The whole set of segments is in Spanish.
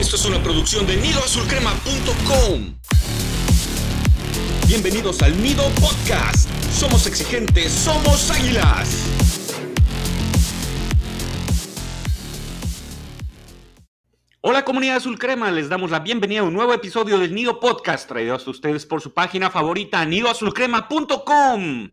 Esto es una producción de nidoazulcrema.com. Bienvenidos al Nido Podcast. Somos exigentes, somos águilas. Hola comunidad azul crema, les damos la bienvenida a un nuevo episodio del Nido Podcast traído a ustedes por su página favorita nidoazulcrema.com.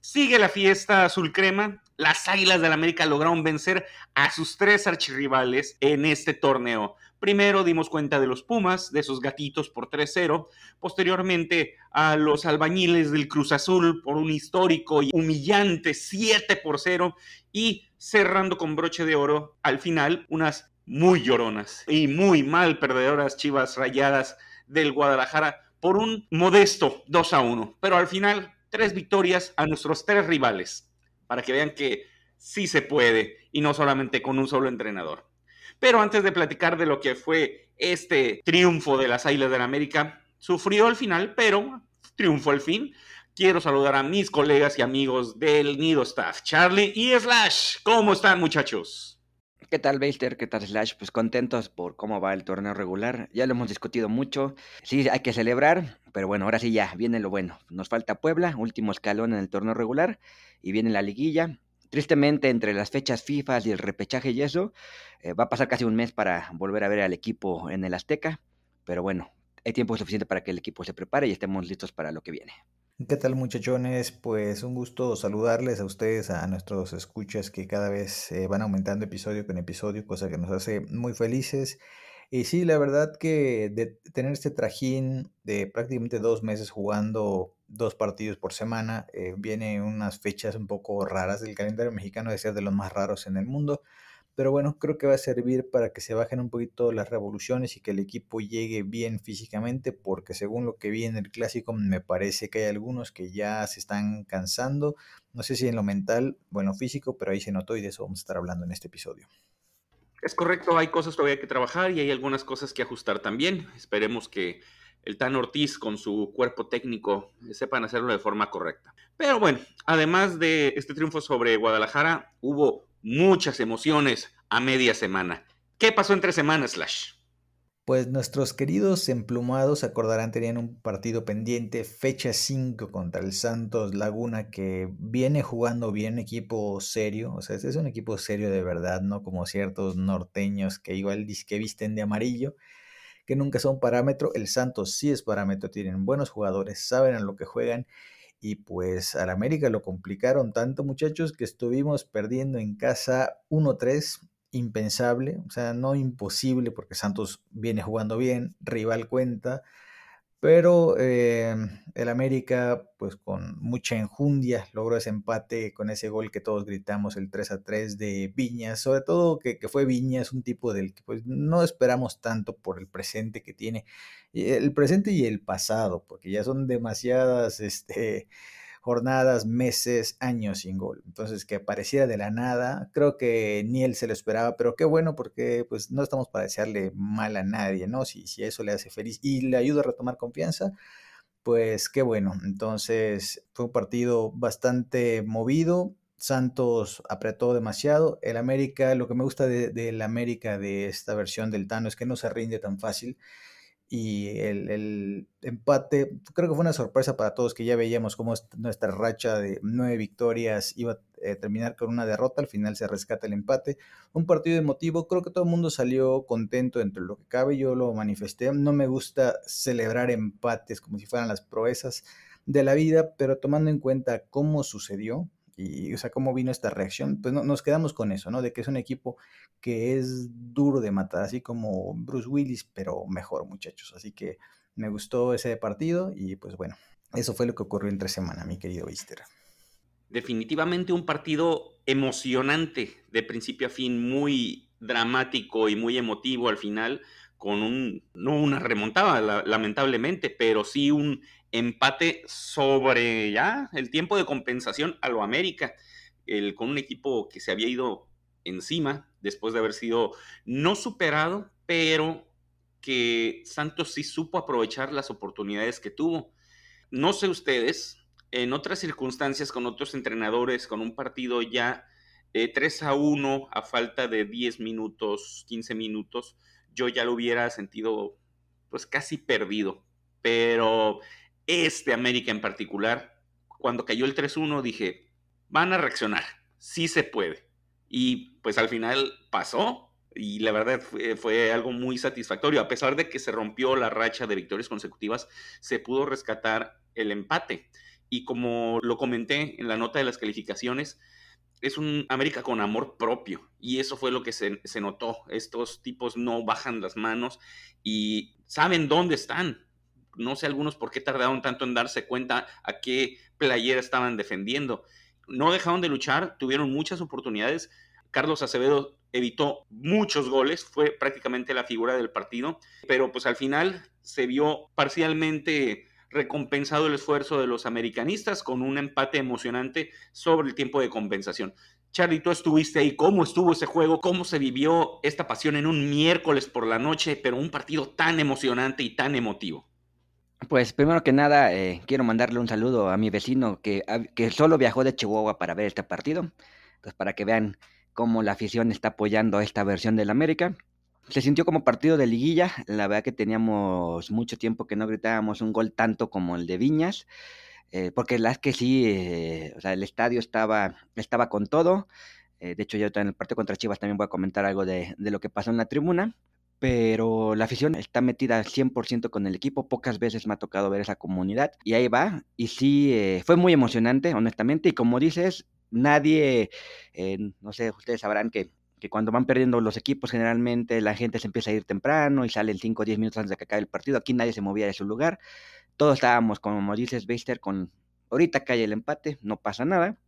Sigue la fiesta azul crema. Las Águilas del la América lograron vencer a sus tres archirrivales en este torneo. Primero dimos cuenta de los Pumas, de esos gatitos por 3-0. Posteriormente a los albañiles del Cruz Azul por un histórico y humillante 7 por 0. Y cerrando con broche de oro al final unas muy lloronas y muy mal perdedoras chivas rayadas del Guadalajara por un modesto 2 a 1. Pero al final, tres victorias a nuestros tres rivales, para que vean que sí se puede y no solamente con un solo entrenador. Pero antes de platicar de lo que fue este triunfo de las Águilas del América, sufrió al final, pero triunfo al fin. Quiero saludar a mis colegas y amigos del Nido Staff, Charlie y Slash. ¿Cómo están, muchachos? ¿Qué tal, Beister? ¿Qué tal, Slash? Pues contentos por cómo va el torneo regular. Ya lo hemos discutido mucho. Sí, hay que celebrar, pero bueno, ahora sí ya, viene lo bueno. Nos falta Puebla, último escalón en el torneo regular, y viene la liguilla. Tristemente, entre las fechas FIFA y el repechaje y eso, eh, va a pasar casi un mes para volver a ver al equipo en el Azteca, pero bueno, hay tiempo suficiente para que el equipo se prepare y estemos listos para lo que viene. ¿Qué tal muchachones? Pues un gusto saludarles a ustedes, a nuestros escuchas que cada vez eh, van aumentando episodio con episodio, cosa que nos hace muy felices. Y sí, la verdad que de tener este trajín de prácticamente dos meses jugando dos partidos por semana, eh, viene unas fechas un poco raras del calendario mexicano, de ser de los más raros en el mundo. Pero bueno, creo que va a servir para que se bajen un poquito las revoluciones y que el equipo llegue bien físicamente, porque según lo que vi en el clásico, me parece que hay algunos que ya se están cansando. No sé si en lo mental, bueno, físico, pero ahí se notó y de eso vamos a estar hablando en este episodio. Es correcto, hay cosas todavía que trabajar y hay algunas cosas que ajustar también. Esperemos que el Tan Ortiz con su cuerpo técnico sepan hacerlo de forma correcta. Pero bueno, además de este triunfo sobre Guadalajara, hubo muchas emociones a media semana. ¿Qué pasó entre semanas, Slash? Pues nuestros queridos emplumados, acordarán, tenían un partido pendiente, fecha 5 contra el Santos Laguna, que viene jugando bien, equipo serio, o sea, es un equipo serio de verdad, no como ciertos norteños que igual que visten de amarillo, que nunca son parámetro. El Santos sí es parámetro, tienen buenos jugadores, saben a lo que juegan y pues al América lo complicaron tanto, muchachos, que estuvimos perdiendo en casa 1-3, impensable, o sea, no imposible, porque Santos viene jugando bien, rival cuenta, pero eh, el América, pues con mucha enjundia, logró ese empate con ese gol que todos gritamos, el 3 a 3 de Viñas. Sobre todo que, que fue Viñas, un tipo del que pues, no esperamos tanto por el presente que tiene. El presente y el pasado, porque ya son demasiadas este, jornadas, meses, años sin gol. Entonces, que apareciera de la nada, creo que ni él se lo esperaba, pero qué bueno porque pues no estamos para desearle mal a nadie, ¿no? Si, si eso le hace feliz y le ayuda a retomar confianza, pues qué bueno. Entonces, fue un partido bastante movido. Santos apretó demasiado. El América, lo que me gusta del de, América de esta versión del Tano es que no se rinde tan fácil y el, empate, creo que fue una sorpresa para todos que ya veíamos cómo nuestra racha de nueve victorias iba a eh, terminar con una derrota, al final se rescata el empate, un partido emotivo, creo que todo el mundo salió contento entre lo que cabe, yo lo manifesté, no me gusta celebrar empates como si fueran las proezas de la vida, pero tomando en cuenta cómo sucedió, y, o sea, cómo vino esta reacción, pues no, nos quedamos con eso, ¿no? De que es un equipo que es duro de matar, así como Bruce Willis, pero mejor, muchachos. Así que me gustó ese partido y pues bueno, eso fue lo que ocurrió entre semana, mi querido Easter. Definitivamente un partido emocionante de principio a fin, muy dramático y muy emotivo al final, con un, no una remontada lamentablemente, pero sí un empate sobre ya el tiempo de compensación a lo América, el, con un equipo que se había ido encima después de haber sido no superado, pero que Santos sí supo aprovechar las oportunidades que tuvo. No sé ustedes, en otras circunstancias con otros entrenadores, con un partido ya 3 a 1 a falta de 10 minutos, 15 minutos, yo ya lo hubiera sentido pues casi perdido. Pero este América en particular, cuando cayó el 3-1, dije, van a reaccionar, sí se puede. Y pues al final pasó, y la verdad fue, algo muy satisfactorio. A pesar de que se rompió la racha de victorias consecutivas, se pudo rescatar el empate. Y como lo comenté en la nota de las calificaciones, es un América con amor propio. Y eso fue lo que se, se notó. Estos tipos no bajan las manos y saben dónde están. No sé algunos por qué tardaron tanto en darse cuenta a qué playera estaban defendiendo. No dejaron de luchar, tuvieron muchas oportunidades. Carlos Acevedo evitó muchos goles, fue prácticamente la figura del partido, pero pues al final se vio parcialmente recompensado el esfuerzo de los americanistas con un empate emocionante sobre el tiempo de compensación. Charlie, tú estuviste ahí, ¿cómo estuvo ese juego? ¿Cómo se vivió esta pasión en un miércoles por la noche, pero un partido tan emocionante y tan emotivo? Pues primero que nada, eh, quiero mandarle un saludo a mi vecino que, que solo viajó de Chihuahua para ver este partido, pues para que vean cómo la afición está apoyando esta versión del América. Se sintió como partido de liguilla, la verdad que teníamos mucho tiempo que no gritábamos un gol tanto como el de Viñas, eh, porque la es que sí, eh, o sea, el estadio estaba, estaba con todo. De hecho, yo en el partido contra Chivas también voy a comentar algo de, de lo que pasó en la tribuna pero la afición está metida al 100% con el equipo. Pocas veces me ha tocado ver esa comunidad y ahí va. Y sí, fue muy emocionante, honestamente. Y como dices, nadie, eh, no sé, ustedes sabrán que, que, cuando van perdiendo los equipos, generalmente la gente se empieza a ir temprano y salen 5 o 10 minutos antes de que acabe el partido. Aquí nadie se movía de su lugar. Todos estábamos, como dices, Beister, con ahorita cae el empate, no pasa nada.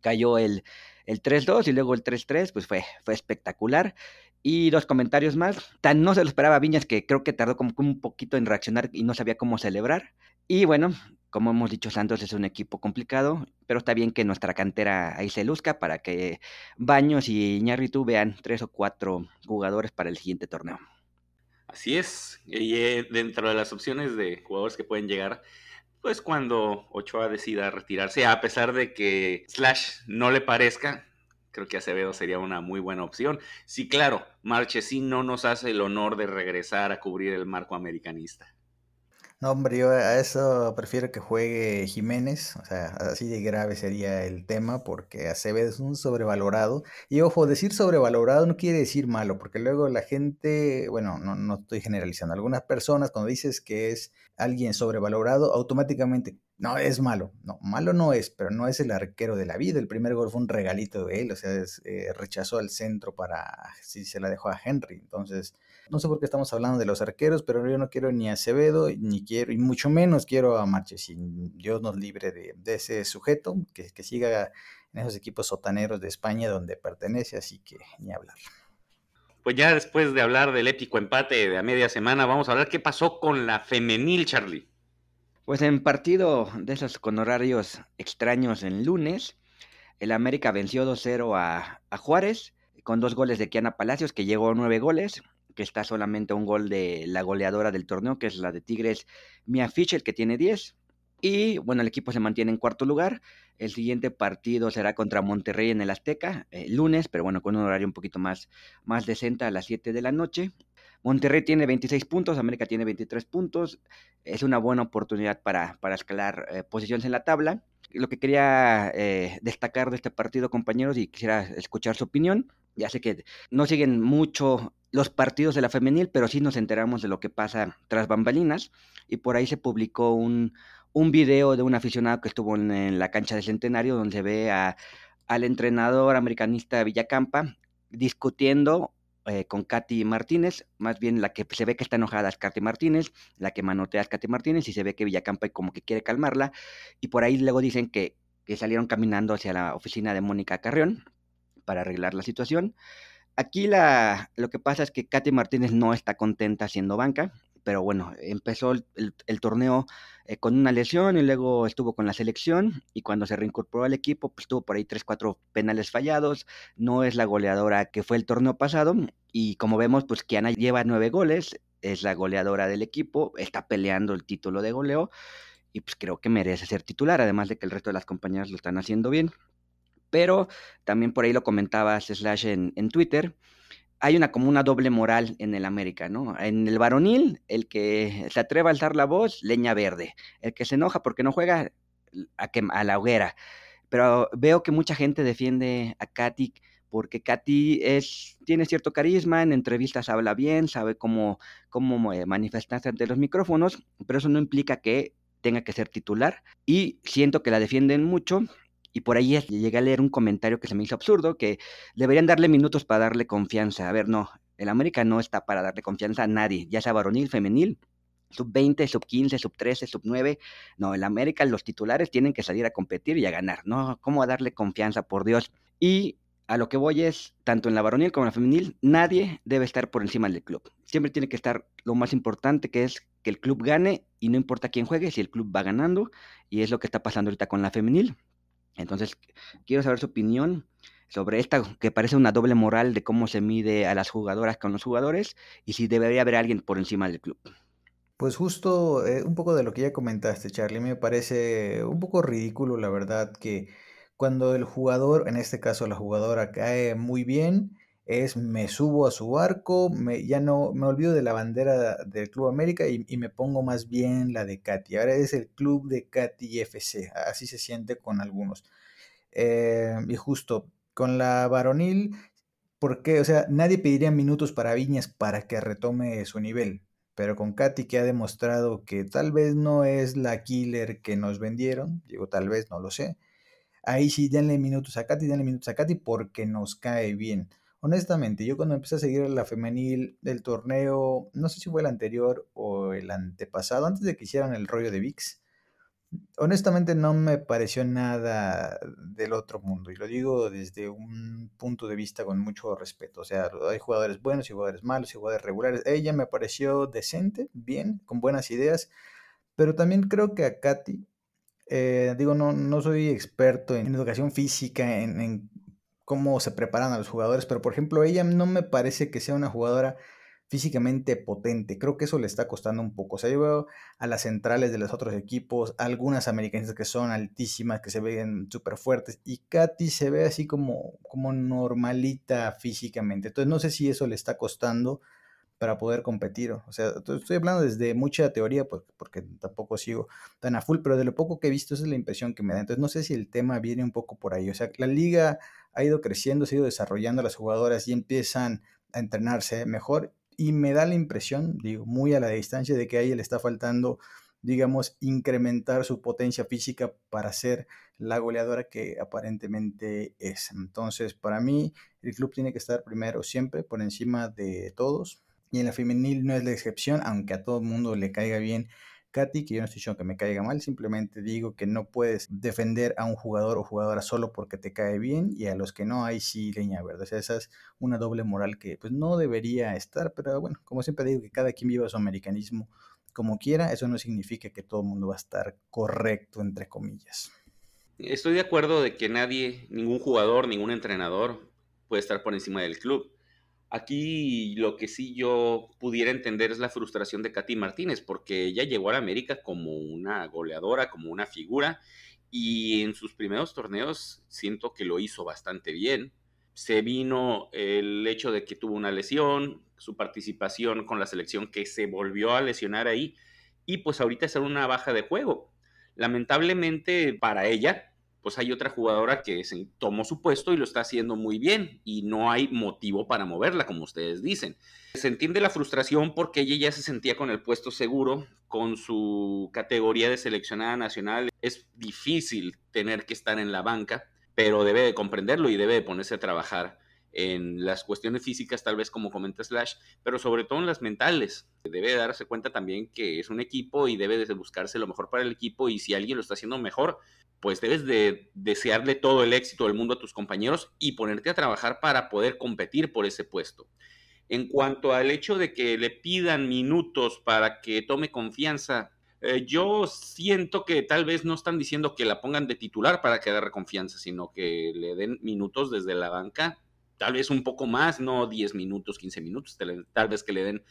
Cayó el, el 3-2 y luego el 3-3, pues fue, fue espectacular. Y dos comentarios más. Tan no se lo esperaba Viñas que creo que tardó como un poquito en reaccionar y no sabía cómo celebrar. Y bueno, como hemos dicho, Santos es un equipo complicado, pero está bien que nuestra cantera ahí se luzca para que Baños y Iñárritu vean tres o cuatro jugadores para el siguiente torneo. Así es, y eh, dentro de las opciones de jugadores que pueden llegar, pues cuando Ochoa decida retirarse, a pesar de que Slash no le parezca, creo que Acevedo sería una muy buena opción. Sí, claro, Marchesín no nos hace el honor de regresar a cubrir el marco americanista. No, hombre, yo a eso prefiero que juegue Jiménez, o sea, así de grave sería el tema, porque Acevedo es un sobrevalorado. Y ojo, decir sobrevalorado no quiere decir malo, porque luego la gente, bueno, no, no estoy generalizando, algunas personas cuando dices que es alguien sobrevalorado, automáticamente, no, es malo. No, malo no es, pero no es el arquero de la vida. El primer gol fue un regalito de él, o sea, eh, rechazó al centro para, si se la dejó a Henry. Entonces, no sé por qué estamos hablando de los arqueros, pero yo no quiero ni a Acevedo, ni quiero, y mucho menos quiero a Marchesín. Dios nos libre de, ese sujeto, que, que siga en esos equipos sotaneros de España donde pertenece, así que ni hablar. Pues ya después de hablar del épico empate de a media semana, vamos a hablar qué pasó con la femenil, Charlie. Pues en partido de esos con horarios extraños en lunes, el América venció 2-0 a, a, Juárez con dos goles de Kiana Palacios, que llegó a nueve goles, que está solamente un gol de la goleadora del torneo, que es la de Tigres, Mia Fischer, que tiene 10. Y bueno, el equipo se mantiene en cuarto lugar. El siguiente partido será contra Monterrey en el Azteca, el lunes, pero bueno, con un horario un poquito más, más decente a las 7 de la noche. Monterrey tiene 26 puntos, América tiene 23 puntos. Es una buena oportunidad para, para escalar eh, posiciones en la tabla. Lo que quería eh, destacar de este partido, compañeros, y quisiera escuchar su opinión. Ya sé que no siguen mucho los partidos de la femenil, pero sí nos enteramos de lo que pasa tras bambalinas y por ahí se publicó un, un video de un aficionado que estuvo en, la cancha del Centenario donde se ve a, al entrenador americanista Villacampa discutiendo eh, con Katy Martínez, más bien la que se ve que está enojada es Katy Martínez, la que manotea es Katy Martínez y se ve que Villacampa como que quiere calmarla y por ahí luego dicen que, que salieron caminando hacia la oficina de Mónica Carrión para arreglar la situación. Aquí la, lo que pasa es que Katy Martínez no está contenta siendo banca, pero bueno, empezó el, torneo eh, con una lesión y luego estuvo con la selección y cuando se reincorporó al equipo, pues tuvo por ahí 3-4 penales fallados, no es la goleadora que fue el torneo pasado y como vemos, pues Kiana lleva nueve goles, es la goleadora del equipo, está peleando el título de goleo y pues creo que merece ser titular, además de que el resto de las compañeras lo están haciendo bien. Pero también por ahí lo comentaba Slash en, Twitter. hay una como una doble moral en el América, ¿no? En el varonil, el que se atreva a alzar la voz, leña verde. El que se enoja porque no juega, a, a la hoguera. Pero veo que mucha gente defiende a Katy porque Katy es, tiene cierto carisma, en entrevistas habla bien, sabe cómo, cómo eh, manifestarse ante los micrófonos, pero eso no implica que tenga que ser titular. Y siento que la defienden mucho y por ahí llegué a leer un comentario que se me hizo absurdo, que deberían darle minutos para darle confianza. A ver, no, el América no está para darle confianza a nadie, ya sea varonil, femenil, sub 20, sub 15, sub 13, sub 9. No, el América, los titulares tienen que salir a competir y a ganar. No, ¿cómo darle confianza, por Dios? Y a lo que voy es, tanto en la varonil como en la femenil, nadie debe estar por encima del club. Siempre tiene que estar lo más importante, que es que el club gane y no importa quién juegue, si el club va ganando. Y es lo que está pasando ahorita con la femenil. Entonces, quiero saber su opinión sobre esta que parece una doble moral de cómo se mide a las jugadoras con los jugadores y si debería haber alguien por encima del club. Pues justo eh, un poco de lo que ya comentaste, Charlie, me parece un poco ridículo, la verdad, que cuando el jugador, en este caso la jugadora, cae muy bien, es me subo a su barco, me, ya no me olvido de la bandera del Club América y, me pongo más bien la de Katy. Ahora es el club de Katy FC, así se siente con algunos. Eh, y justo con la varonil, porque, o sea, nadie pediría minutos para Viñas para que retome su nivel. Pero con Katy que ha demostrado que tal vez no es la killer que nos vendieron, digo tal vez, no lo sé. Ahí sí denle minutos a Katy, denle minutos a Katy porque nos cae bien. Honestamente, yo cuando empecé a seguir la femenil del torneo, no sé si fue el anterior o el antepasado, antes de que hicieran el rollo de VIX, honestamente no me pareció nada del otro mundo. Y lo digo desde un punto de vista con mucho respeto. O sea, hay jugadores buenos y jugadores malos y jugadores regulares. Ella me pareció decente, bien, con buenas ideas. Pero también creo que a Katy, eh, digo, no, no soy experto en educación física, en cómo se preparan a los jugadores, pero por ejemplo, ella no me parece que sea una jugadora físicamente potente. Creo que eso le está costando un poco. O sea, yo veo a las centrales de los otros equipos, algunas americanistas que son altísimas, que se ven súper fuertes, y Katy se ve así como, como normalita físicamente. Entonces no sé si eso le está costando para poder competir. O sea, estoy hablando desde mucha teoría, pues, porque tampoco sigo tan a full, pero de lo poco que he visto, esa es la impresión que me da. Entonces, no sé si el tema viene un poco por ahí. O sea, la liga ha ido creciendo, se ha ido desarrollando las jugadoras y empiezan a entrenarse mejor. Y me da la impresión, digo, muy a la distancia, de que a ella le está faltando, digamos, incrementar su potencia física para ser la goleadora que aparentemente es. Entonces, para mí, el club tiene que estar primero siempre por encima de todos y en la femenil no es la excepción, aunque a todo el mundo le caiga bien Katy, que yo no estoy diciendo que me caiga mal, simplemente digo que no puedes defender a un jugador o jugadora solo porque te cae bien y a los que no hay sí leña verde. O sea, esa es una doble moral que pues no debería estar, pero bueno, como siempre digo que cada quien viva su americanismo como quiera, eso no significa que todo el mundo va a estar correcto, entre comillas. Estoy de acuerdo de que nadie, ningún jugador, ningún entrenador puede estar por encima del club. Aquí lo que sí yo pudiera entender es la frustración de Katy Martínez, porque ella llegó a la América como una goleadora, como una figura, y en sus primeros torneos siento que lo hizo bastante bien. Se vino el hecho de que tuvo una lesión, su participación con la selección que se volvió a lesionar ahí, y pues ahorita es una baja de juego. Lamentablemente para ella, pues hay otra jugadora que se tomó su puesto y lo está haciendo muy bien y no hay motivo para moverla, como ustedes dicen. Se entiende la frustración porque ella ya se sentía con el puesto seguro, con su categoría de seleccionada nacional. Es difícil tener que estar en la banca, pero debe de comprenderlo y debe de ponerse a trabajar en las cuestiones físicas, tal vez como comenta Slash, pero sobre todo en las mentales. Debe darse cuenta también que es un equipo y debe de buscarse lo mejor para el equipo y si alguien lo está haciendo mejor, pues debes de desearle todo el éxito del mundo a tus compañeros y ponerte a trabajar para poder competir por ese puesto. En cuanto al hecho de que le pidan minutos para que tome confianza, eh, yo siento que tal vez no están diciendo que la pongan de titular para que agarre confianza, sino que le den minutos desde la banca, tal vez un poco más, no 10 minutos, 15 minutos, tal vez que le den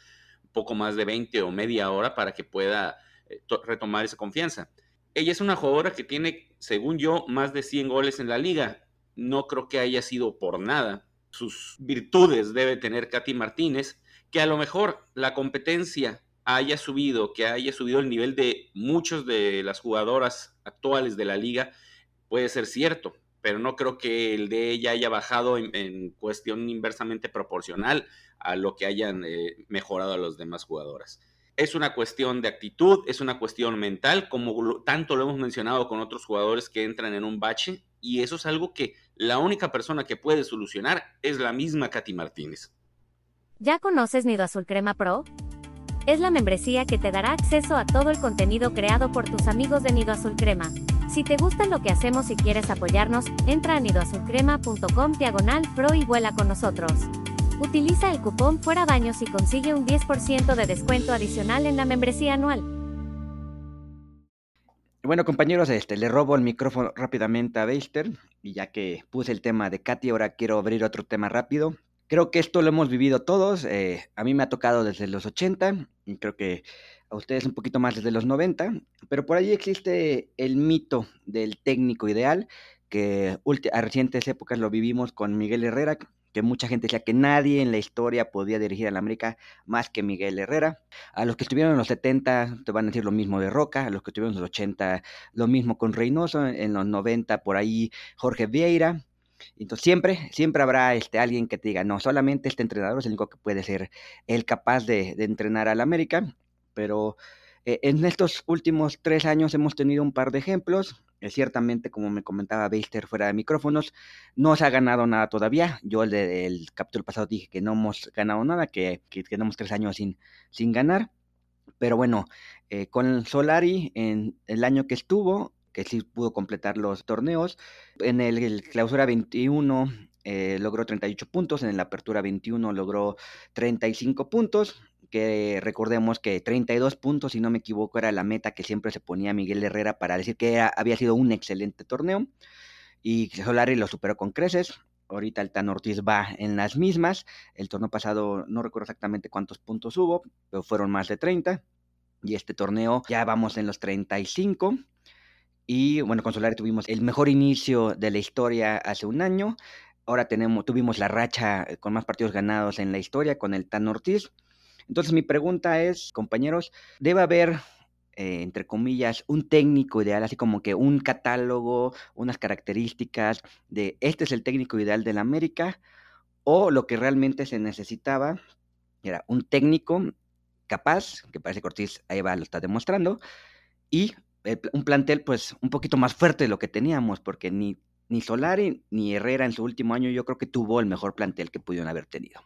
un poco más de 20 o media hora para que pueda eh, retomar esa confianza. Ella es una jugadora que tiene, según yo, más de 100 goles en la liga. No creo que haya sido por nada. sus virtudes debe tener Katy Martínez, que a lo mejor la competencia haya subido, que haya subido el nivel de muchos de las jugadoras actuales de la liga, puede ser cierto, pero no creo que el de ella haya bajado en, cuestión inversamente proporcional a lo que hayan eh, mejorado a las demás jugadoras. Es una cuestión de actitud, es una cuestión mental, como tanto lo hemos mencionado con otros jugadores que entran en un bache, y eso es algo que la única persona que puede solucionar es la misma Katy Martínez. ¿Ya conoces Nido Azul Crema Pro? Es la membresía que te dará acceso a todo el contenido creado por tus amigos de Nido Azul Crema. Si te gusta lo que hacemos y quieres apoyarnos, entra a nidoazulcrema.com diagonal pro y vuela con nosotros. Utiliza el cupón Fuera Baños y consigue un 10% de descuento adicional en la membresía anual. Bueno, compañeros, este, le robo el micrófono rápidamente a Beister y ya que puse el tema de Katy, ahora quiero abrir otro tema rápido. Creo que esto lo hemos vivido todos. Eh, a mí me ha tocado desde los 80 y creo que a ustedes un poquito más desde los 90, pero por ahí existe el mito del técnico ideal, que a recientes épocas lo vivimos con Miguel Herrera, que mucha gente decía que nadie en la historia podía dirigir a la América más que Miguel Herrera. A los que estuvieron en los 70 te van a decir lo mismo de Roca, a los que estuvieron en los 80 lo mismo con Reynoso, en los 90 por ahí Jorge Vieira, entonces siempre, siempre habrá este, alguien que te diga, no, solamente este entrenador es el único que puede ser el capaz de, entrenar al América, pero eh, en estos últimos tres años hemos tenido un par de ejemplos. Eh, ciertamente, como me comentaba Beister fuera de micrófonos, no se ha ganado nada todavía. Yo el del capítulo pasado dije que no hemos ganado nada, que, que tenemos tres años sin, sin ganar. Pero bueno, eh, con Solari, en el año que estuvo, que sí pudo completar los torneos. En el, clausura 21 eh, logró 38 puntos, en la apertura 21 logró 35 puntos, que recordemos que 32 puntos, si no me equivoco, era la meta que siempre se ponía Miguel Herrera para decir que había sido un excelente torneo. Y Solari lo superó con creces. Ahorita el Tan Ortiz va en las mismas. El torneo pasado no recuerdo exactamente cuántos puntos hubo, pero fueron más de 30. Y este torneo ya vamos en los 35. Y bueno, con Solari tuvimos el mejor inicio de la historia hace un año. Ahora tenemos, tuvimos la racha eh, con más partidos ganados en la historia con el Tan Ortiz. Entonces mi pregunta es, compañeros, ¿debe haber, eh, entre comillas, un técnico ideal, así como que un catálogo, unas características de este es el técnico ideal de la América? ¿O lo que realmente se necesitaba era un técnico capaz, que parece Ortiz ahí va, lo está demostrando, y un plantel pues un poquito más fuerte de lo que teníamos, porque ni, ni Solari ni Herrera en su último año yo creo que tuvo el mejor plantel que pudieron haber tenido.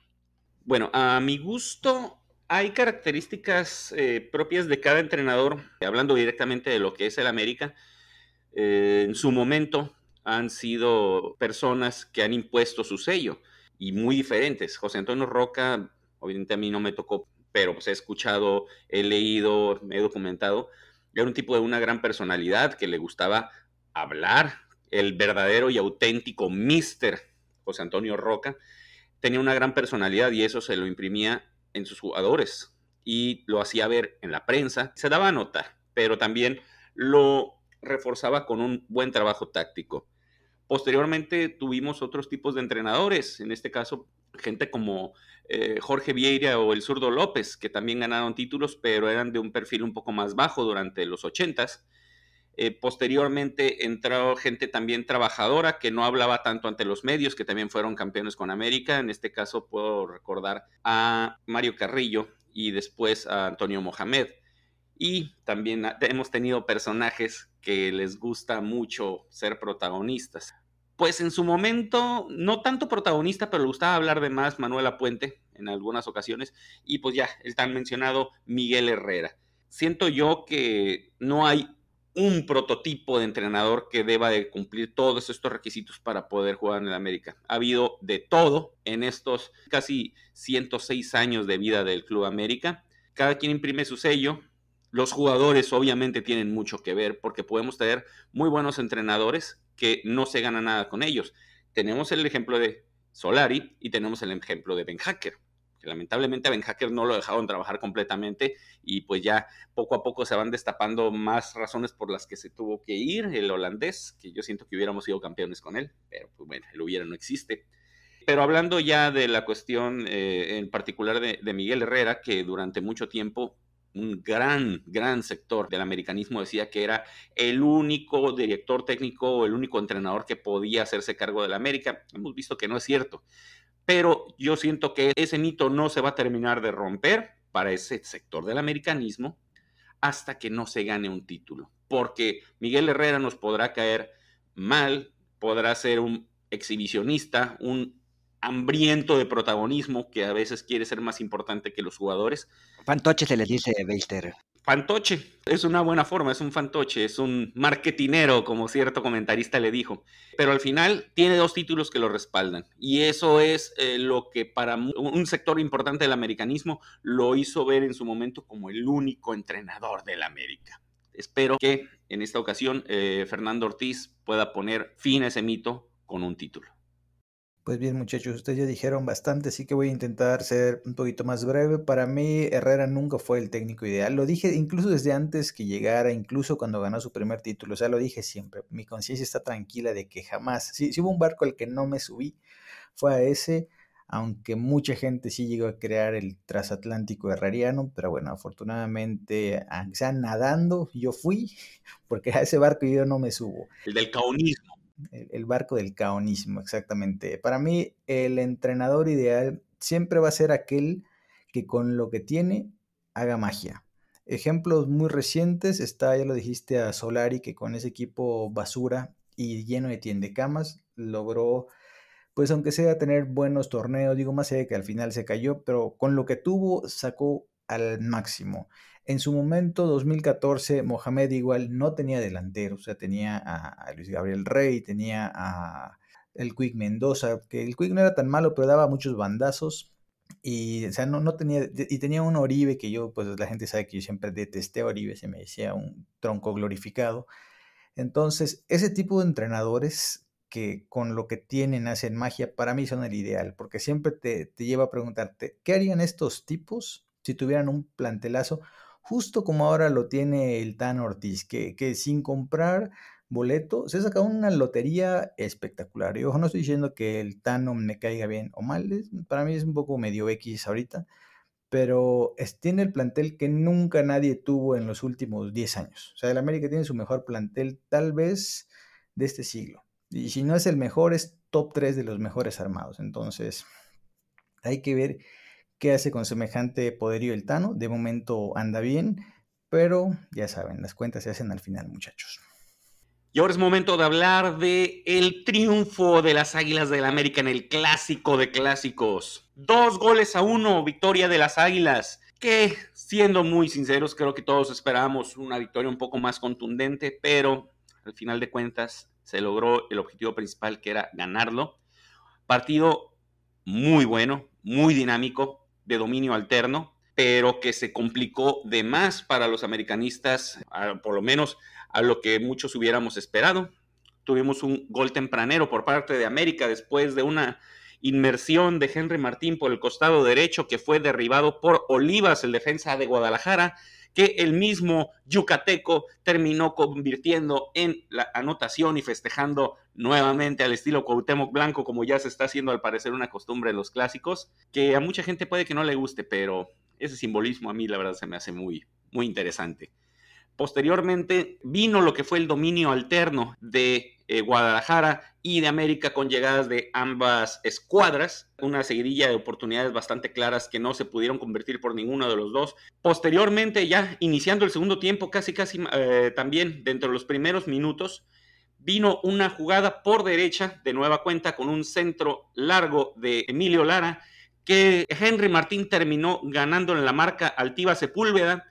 Bueno, a mi gusto hay características eh, propias de cada entrenador, hablando directamente de lo que es el América. Eh, en su momento han sido personas que han impuesto su sello y muy diferentes. José Antonio Roca, obviamente a mí no me tocó, pero pues he escuchado, he leído, me he documentado era un tipo de una gran personalidad que le gustaba hablar, el verdadero y auténtico mister José Antonio Roca. Tenía una gran personalidad y eso se lo imprimía en sus jugadores y lo hacía ver en la prensa. Se daba a notar, pero también lo reforzaba con un buen trabajo táctico. Posteriormente tuvimos otros tipos de entrenadores, en este caso gente como eh, Jorge Vieira o el zurdo López, que también ganaron títulos, pero eran de un perfil un poco más bajo durante los ochentas. Eh, posteriormente entró gente también trabajadora que no hablaba tanto ante los medios, que también fueron campeones con América. En este caso puedo recordar a Mario Carrillo y después a Antonio Mohamed. Y también hemos tenido personajes que les gusta mucho ser protagonistas pues en su momento, no tanto protagonista, pero le gustaba hablar de más Manuela Puente en algunas ocasiones, y pues ya, el tan mencionado Miguel Herrera. Siento yo que no hay un prototipo de entrenador que deba de cumplir todos estos requisitos para poder jugar en el América. Ha habido de todo en estos casi 106 años de vida del Club América. Cada quien imprime su sello. Los jugadores obviamente tienen mucho que ver porque podemos tener muy buenos entrenadores que no se gana nada con ellos. Tenemos el ejemplo de Solari y tenemos el ejemplo de Ben Hacker, lamentablemente a Ben Hacker no lo dejaron trabajar completamente y pues ya poco a poco se van destapando más razones por las que se tuvo que ir el holandés, que yo siento que hubiéramos sido campeones con él, pero pues bueno, el hubiera no existe. Pero hablando ya de la cuestión eh, en particular de, Miguel Herrera, que durante mucho tiempo un gran, gran sector del americanismo decía que era el único director técnico o el único entrenador que podía hacerse cargo de la América. Hemos visto que no es cierto. Pero yo siento que ese mito no se va a terminar de romper para ese sector del americanismo hasta que no se gane un título. Porque Miguel Herrera nos podrá caer mal, podrá ser un exhibicionista, un hambriento de protagonismo que a veces quiere ser más importante que los jugadores. Fantoche se les dice, Beister. Fantoche, es una buena forma, es un fantoche, es un marketinero, como cierto comentarista le dijo. Pero al final tiene dos títulos que lo respaldan. Y eso es eh, lo que para un sector importante del americanismo lo hizo ver en su momento como el único entrenador del América. Espero que en esta ocasión eh, Fernando Ortiz pueda poner fin a ese mito con un título. Pues bien, muchachos, ustedes ya dijeron bastante, así que voy a intentar ser un poquito más breve. Para mí, Herrera nunca fue el técnico ideal. Lo dije incluso desde antes que llegara, incluso cuando ganó su primer título. O sea, lo dije siempre. Mi conciencia está tranquila de que jamás, si, hubo un barco al que no me subí, fue a ese, aunque mucha gente sí llegó a crear el transatlántico herreriano, pero bueno, afortunadamente, aunque sea nadando, yo fui, porque a ese barco yo no me subo. El del caunismo el, barco del caonismo, exactamente. Para mí, el entrenador ideal siempre va a ser aquel que con lo que tiene haga magia. Ejemplos muy recientes está, ya lo dijiste, a Solari, que con ese equipo basura y lleno de tiendecamas logró, pues aunque sea tener buenos torneos, digo más allá de que al final se cayó, pero con lo que tuvo sacó al máximo. En su momento, 2014, Mohamed igual no tenía delantero, o sea, tenía a, Luis Gabriel Rey, tenía a el Quick Mendoza, que el Quick no era tan malo, pero daba muchos bandazos. Y, o sea, no, no tenía, y tenía un Oribe que yo, pues la gente sabe que yo siempre detesté Oribe, se me decía un tronco glorificado. Entonces, ese tipo de entrenadores que con lo que tienen hacen magia, para mí son el ideal, porque siempre te, te lleva a preguntarte, ¿qué harían estos tipos si tuvieran un plantelazo? Justo como ahora lo tiene el Tan Ortiz, que, que sin comprar boleto se saca una lotería espectacular. Y ojo, no estoy diciendo que el Tano me caiga bien o mal, para mí es un poco medio X ahorita, pero tiene el plantel que nunca nadie tuvo en los últimos 10 años. O sea, el América tiene su mejor plantel tal vez de este siglo. Y si no es el mejor, es top 3 de los mejores armados. Entonces, hay que ver qué hace con semejante poderío el Tano. De momento anda bien, pero ya saben, las cuentas se hacen al final, muchachos. Y ahora es momento de hablar de el triunfo de las Águilas del la América en el clásico de clásicos. Dos goles a uno, victoria de las Águilas, que siendo muy sinceros, creo que todos esperábamos una victoria un poco más contundente, pero al final de cuentas se logró el objetivo principal que era ganarlo. Partido muy bueno, muy dinámico, de dominio alterno, pero que se complicó de más para los americanistas, por lo menos a lo que muchos hubiéramos esperado. Tuvimos un gol tempranero por parte de América después de una inmersión de Henry Martín por el costado derecho que fue derribado por Olivas, el defensa de Guadalajara, que el mismo yucateco terminó convirtiendo en la anotación y festejando nuevamente al estilo Cuauhtémoc Blanco, como ya se está haciendo al parecer una costumbre en los clásicos, que a mucha gente puede que no le guste, pero ese simbolismo a mí la verdad se me hace muy, muy interesante. Posteriormente vino lo que fue el dominio alterno de eh, Guadalajara y de América con llegadas de ambas escuadras, una seguidilla de oportunidades bastante claras que no se pudieron convertir por ninguno de los dos. Posteriormente, ya iniciando el segundo tiempo, casi casi eh, también dentro de los primeros minutos, vino una jugada por derecha de nueva cuenta con un centro largo de Emilio Lara que Henry Martín terminó ganando en la marca Altiva Sepúlveda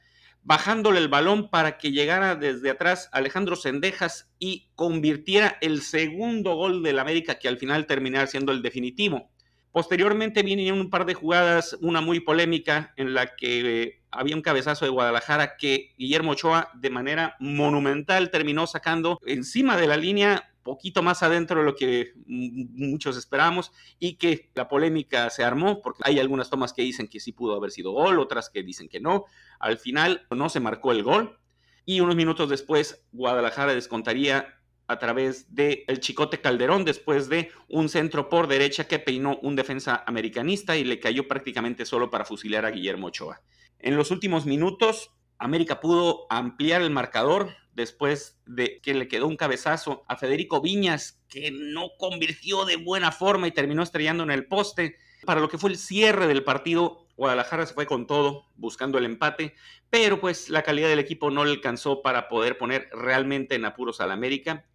bajándole el balón para que llegara desde atrás Alejandro Sendejas y convirtiera el segundo gol del América que al final terminara siendo el definitivo. Posteriormente vinieron un par de jugadas, una muy polémica en la que eh, había un cabezazo de Guadalajara que Guillermo Ochoa de manera monumental terminó sacando encima de la línea poquito más adentro de lo que muchos esperábamos y que la polémica se armó porque hay algunas tomas que dicen que sí pudo haber sido gol, otras que dicen que no. Al final no se marcó el gol y unos minutos después Guadalajara descontaría a través de el Chicote Calderón después de un centro por derecha que peinó un defensa americanista y le cayó prácticamente solo para fusilar a Guillermo Ochoa. En los últimos minutos, América pudo ampliar el marcador después de que le quedó un cabezazo a Federico Viñas, que no convirtió de buena forma y terminó estrellando en el poste. Para lo que fue el cierre del partido, Guadalajara se fue con todo, buscando el empate, pero pues la calidad del equipo no le alcanzó para poder poner realmente en apuros al América.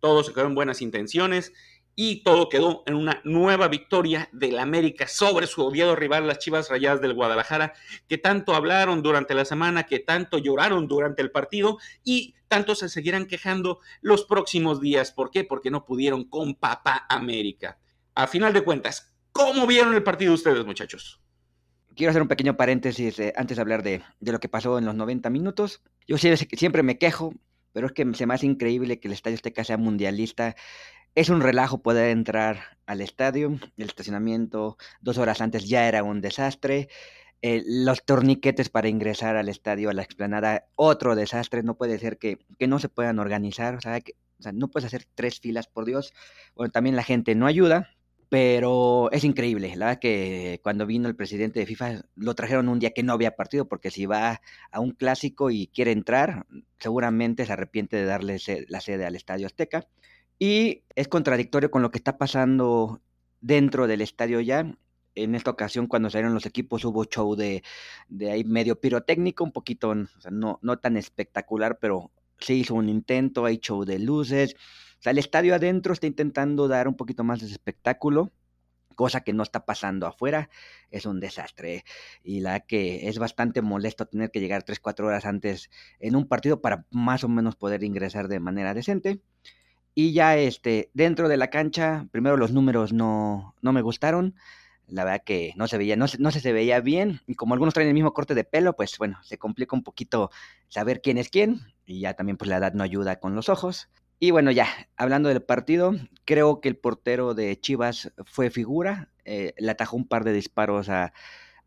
Todo se quedó en buenas intenciones y todo quedó en una nueva victoria del América sobre su odiado rival, las Chivas Rayadas del Guadalajara, que tanto hablaron durante la semana, que tanto lloraron durante el partido y tanto se seguirán quejando los próximos días. ¿Por qué? Porque no pudieron con Papá América. A final de cuentas, ¿cómo vieron el partido ustedes, muchachos? Quiero hacer un pequeño paréntesis eh, antes de hablar de, de, lo que pasó en los 90 minutos. Yo siempre me quejo, pero es que se me hace increíble que el Estadio Azteca sea mundialista es un relajo poder entrar al estadio, el estacionamiento dos horas antes ya era un desastre, eh, los torniquetes para ingresar al estadio, a la explanada, otro desastre, no puede ser que, que no se puedan organizar, o sea, que, o sea, no puedes hacer tres filas, por Dios, bueno, también la gente no ayuda, pero es increíble, la verdad que cuando vino el presidente de FIFA lo trajeron un día que no había partido, porque si va a un clásico y quiere entrar, seguramente se arrepiente de darle la sede al Estadio Azteca. Y es contradictorio con lo que está pasando dentro del estadio ya. En esta ocasión, cuando salieron los equipos, hubo show de, de ahí medio pirotécnico, un poquito, no, no tan espectacular, pero se hizo un intento, hay show de luces. O sea, el estadio adentro está intentando dar un poquito más de espectáculo, cosa que no está pasando afuera. Es un desastre. Y la que es bastante molesto tener que llegar 3-4 horas antes en un partido para más o menos poder ingresar de manera decente. Y ya este, dentro de la cancha, primero los números no, no me gustaron. La verdad que no se veía, no, no se veía bien. Y como algunos traen el mismo corte de pelo, pues bueno, se complica un poquito saber quién es quién. Y ya también pues la edad no ayuda con los ojos. Y bueno, ya, hablando del partido, creo que el portero de Chivas fue figura. Eh, le atajó un par de disparos a,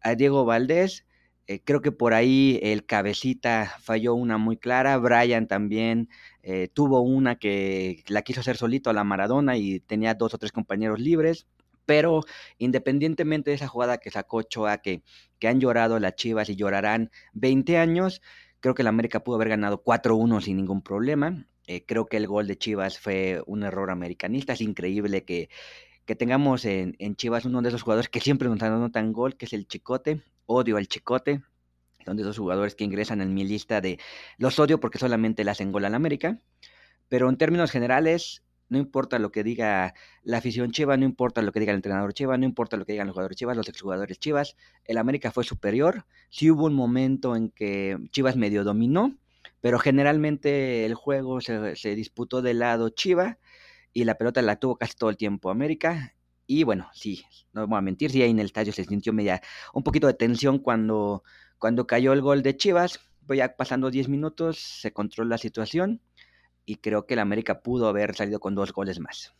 a Diego Valdés. Eh, creo que por ahí el cabecita falló una muy clara. Brian también eh, tuvo una que la quiso hacer solito a la Maradona y tenía dos o tres compañeros libres. Pero independientemente de esa jugada que sacó Choa, que, que han llorado las Chivas y llorarán 20 años, creo que el América pudo haber ganado 4-1 sin ningún problema. Eh, creo que el gol de Chivas fue un error americanista. Es increíble que, que tengamos en, en, Chivas uno de esos jugadores que siempre nos anotan gol, que es el Chicote odio al Chicote. Son de esos jugadores que ingresan en mi lista de los odio porque solamente le hacen gol al América. Pero en términos generales, no importa lo que diga la afición Chiva, no importa lo que diga el entrenador Chiva, no importa lo que digan los jugadores Chivas, los exjugadores Chivas, el América fue superior. Sí hubo un momento en que Chivas medio dominó, pero generalmente el juego se, se disputó del lado Chiva y la pelota la tuvo casi todo el tiempo América y bueno, sí, no voy a mentir, sí, ahí en el estadio se sintió media, un poquito de tensión cuando, cuando cayó el gol de Chivas. Pues ya pasando 10 minutos se controló la situación y creo que el América pudo haber salido con dos goles más.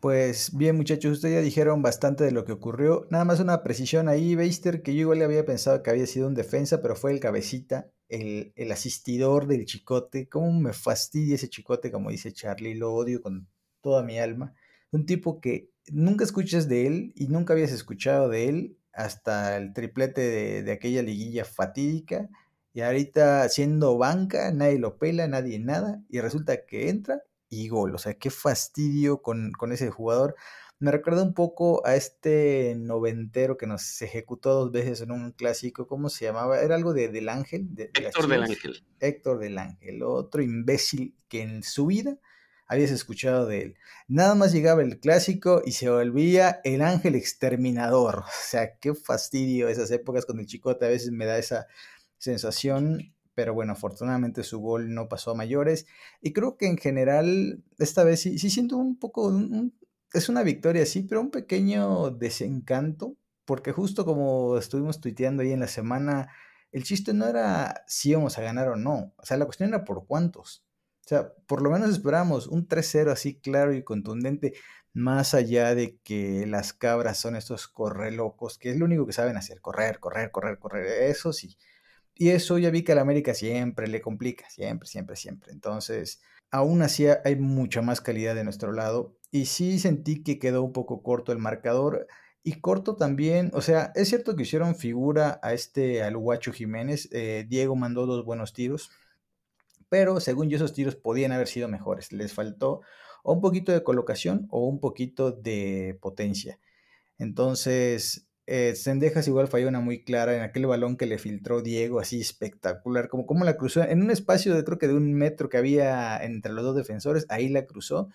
Pues bien, muchachos, ustedes ya dijeron bastante de lo que ocurrió. Nada más una precisión ahí, Beister, que yo igual le había pensado que había sido un defensa, pero fue el cabecita, el, el asistidor del chicote. ¿Cómo me fastidia ese chicote? Como dice Charlie, lo odio con toda mi alma. Un tipo que nunca escuchas de él y nunca habías escuchado de él hasta el triplete de, aquella liguilla fatídica. Y ahorita siendo banca, nadie lo pela, nadie nada. Y resulta que entra y gol. O sea, qué fastidio con, ese jugador. Me recuerda un poco a este noventero que nos ejecutó dos veces en un clásico. ¿Cómo se llamaba? Era algo de, del Ángel. Héctor del Ángel. Héctor del Ángel. Otro imbécil que en su vida habías escuchado de él. Nada más llegaba el clásico y se volvía el ángel exterminador. O sea, qué fastidio esas épocas con el chicote, a veces me da esa sensación. Pero bueno, afortunadamente su gol no pasó a mayores. Y creo que en general, esta vez sí, sí siento un poco, es una victoria, sí, pero un pequeño desencanto. Porque justo como estuvimos tuiteando ahí en la semana, el chiste no era si íbamos a ganar o no. O sea, la cuestión era por cuántos. O sea, por lo menos esperábamos un 3-0 así claro y contundente, más allá de que las cabras son estos correlocos, que es lo único que saben hacer, correr, correr, correr, correr, eso sí. Y eso ya vi que a la América siempre le complica, siempre, siempre, siempre. Entonces, aún así hay mucha más calidad de nuestro lado. Y sí sentí que quedó un poco corto el marcador. Y corto también, o sea, es cierto que hicieron figura a este al Jiménez. Eh, Diego mandó dos buenos tiros. Pero según yo, esos tiros podían haber sido mejores. Les faltó o un poquito de colocación o un poquito de potencia. Entonces, eh, Sendejas igual falló una muy clara en aquel balón que le filtró Diego, así espectacular, como, como la cruzó en un espacio de creo que de un metro que había entre los dos defensores, ahí la cruzó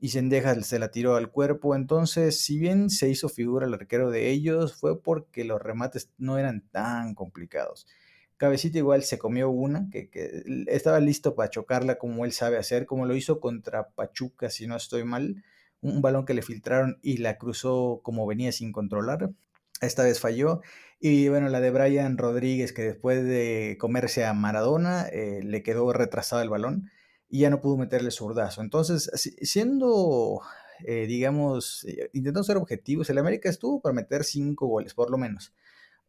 y Sendejas se la tiró al cuerpo. Entonces, si bien se hizo figura el arquero de ellos, fue porque los remates no eran tan complicados. Cabecita igual se comió una, que, estaba listo para chocarla como él sabe hacer, como lo hizo contra Pachuca, si no estoy mal, un balón que le filtraron y la cruzó como venía sin controlar. Esta vez falló. Y bueno, la de Brian Rodríguez, que después de comerse a Maradona, eh, le quedó retrasado el balón y ya no pudo meterle zurdazo. Entonces, siendo, eh, digamos, eh, intentando ser objetivos, el América estuvo para meter cinco goles, por lo menos.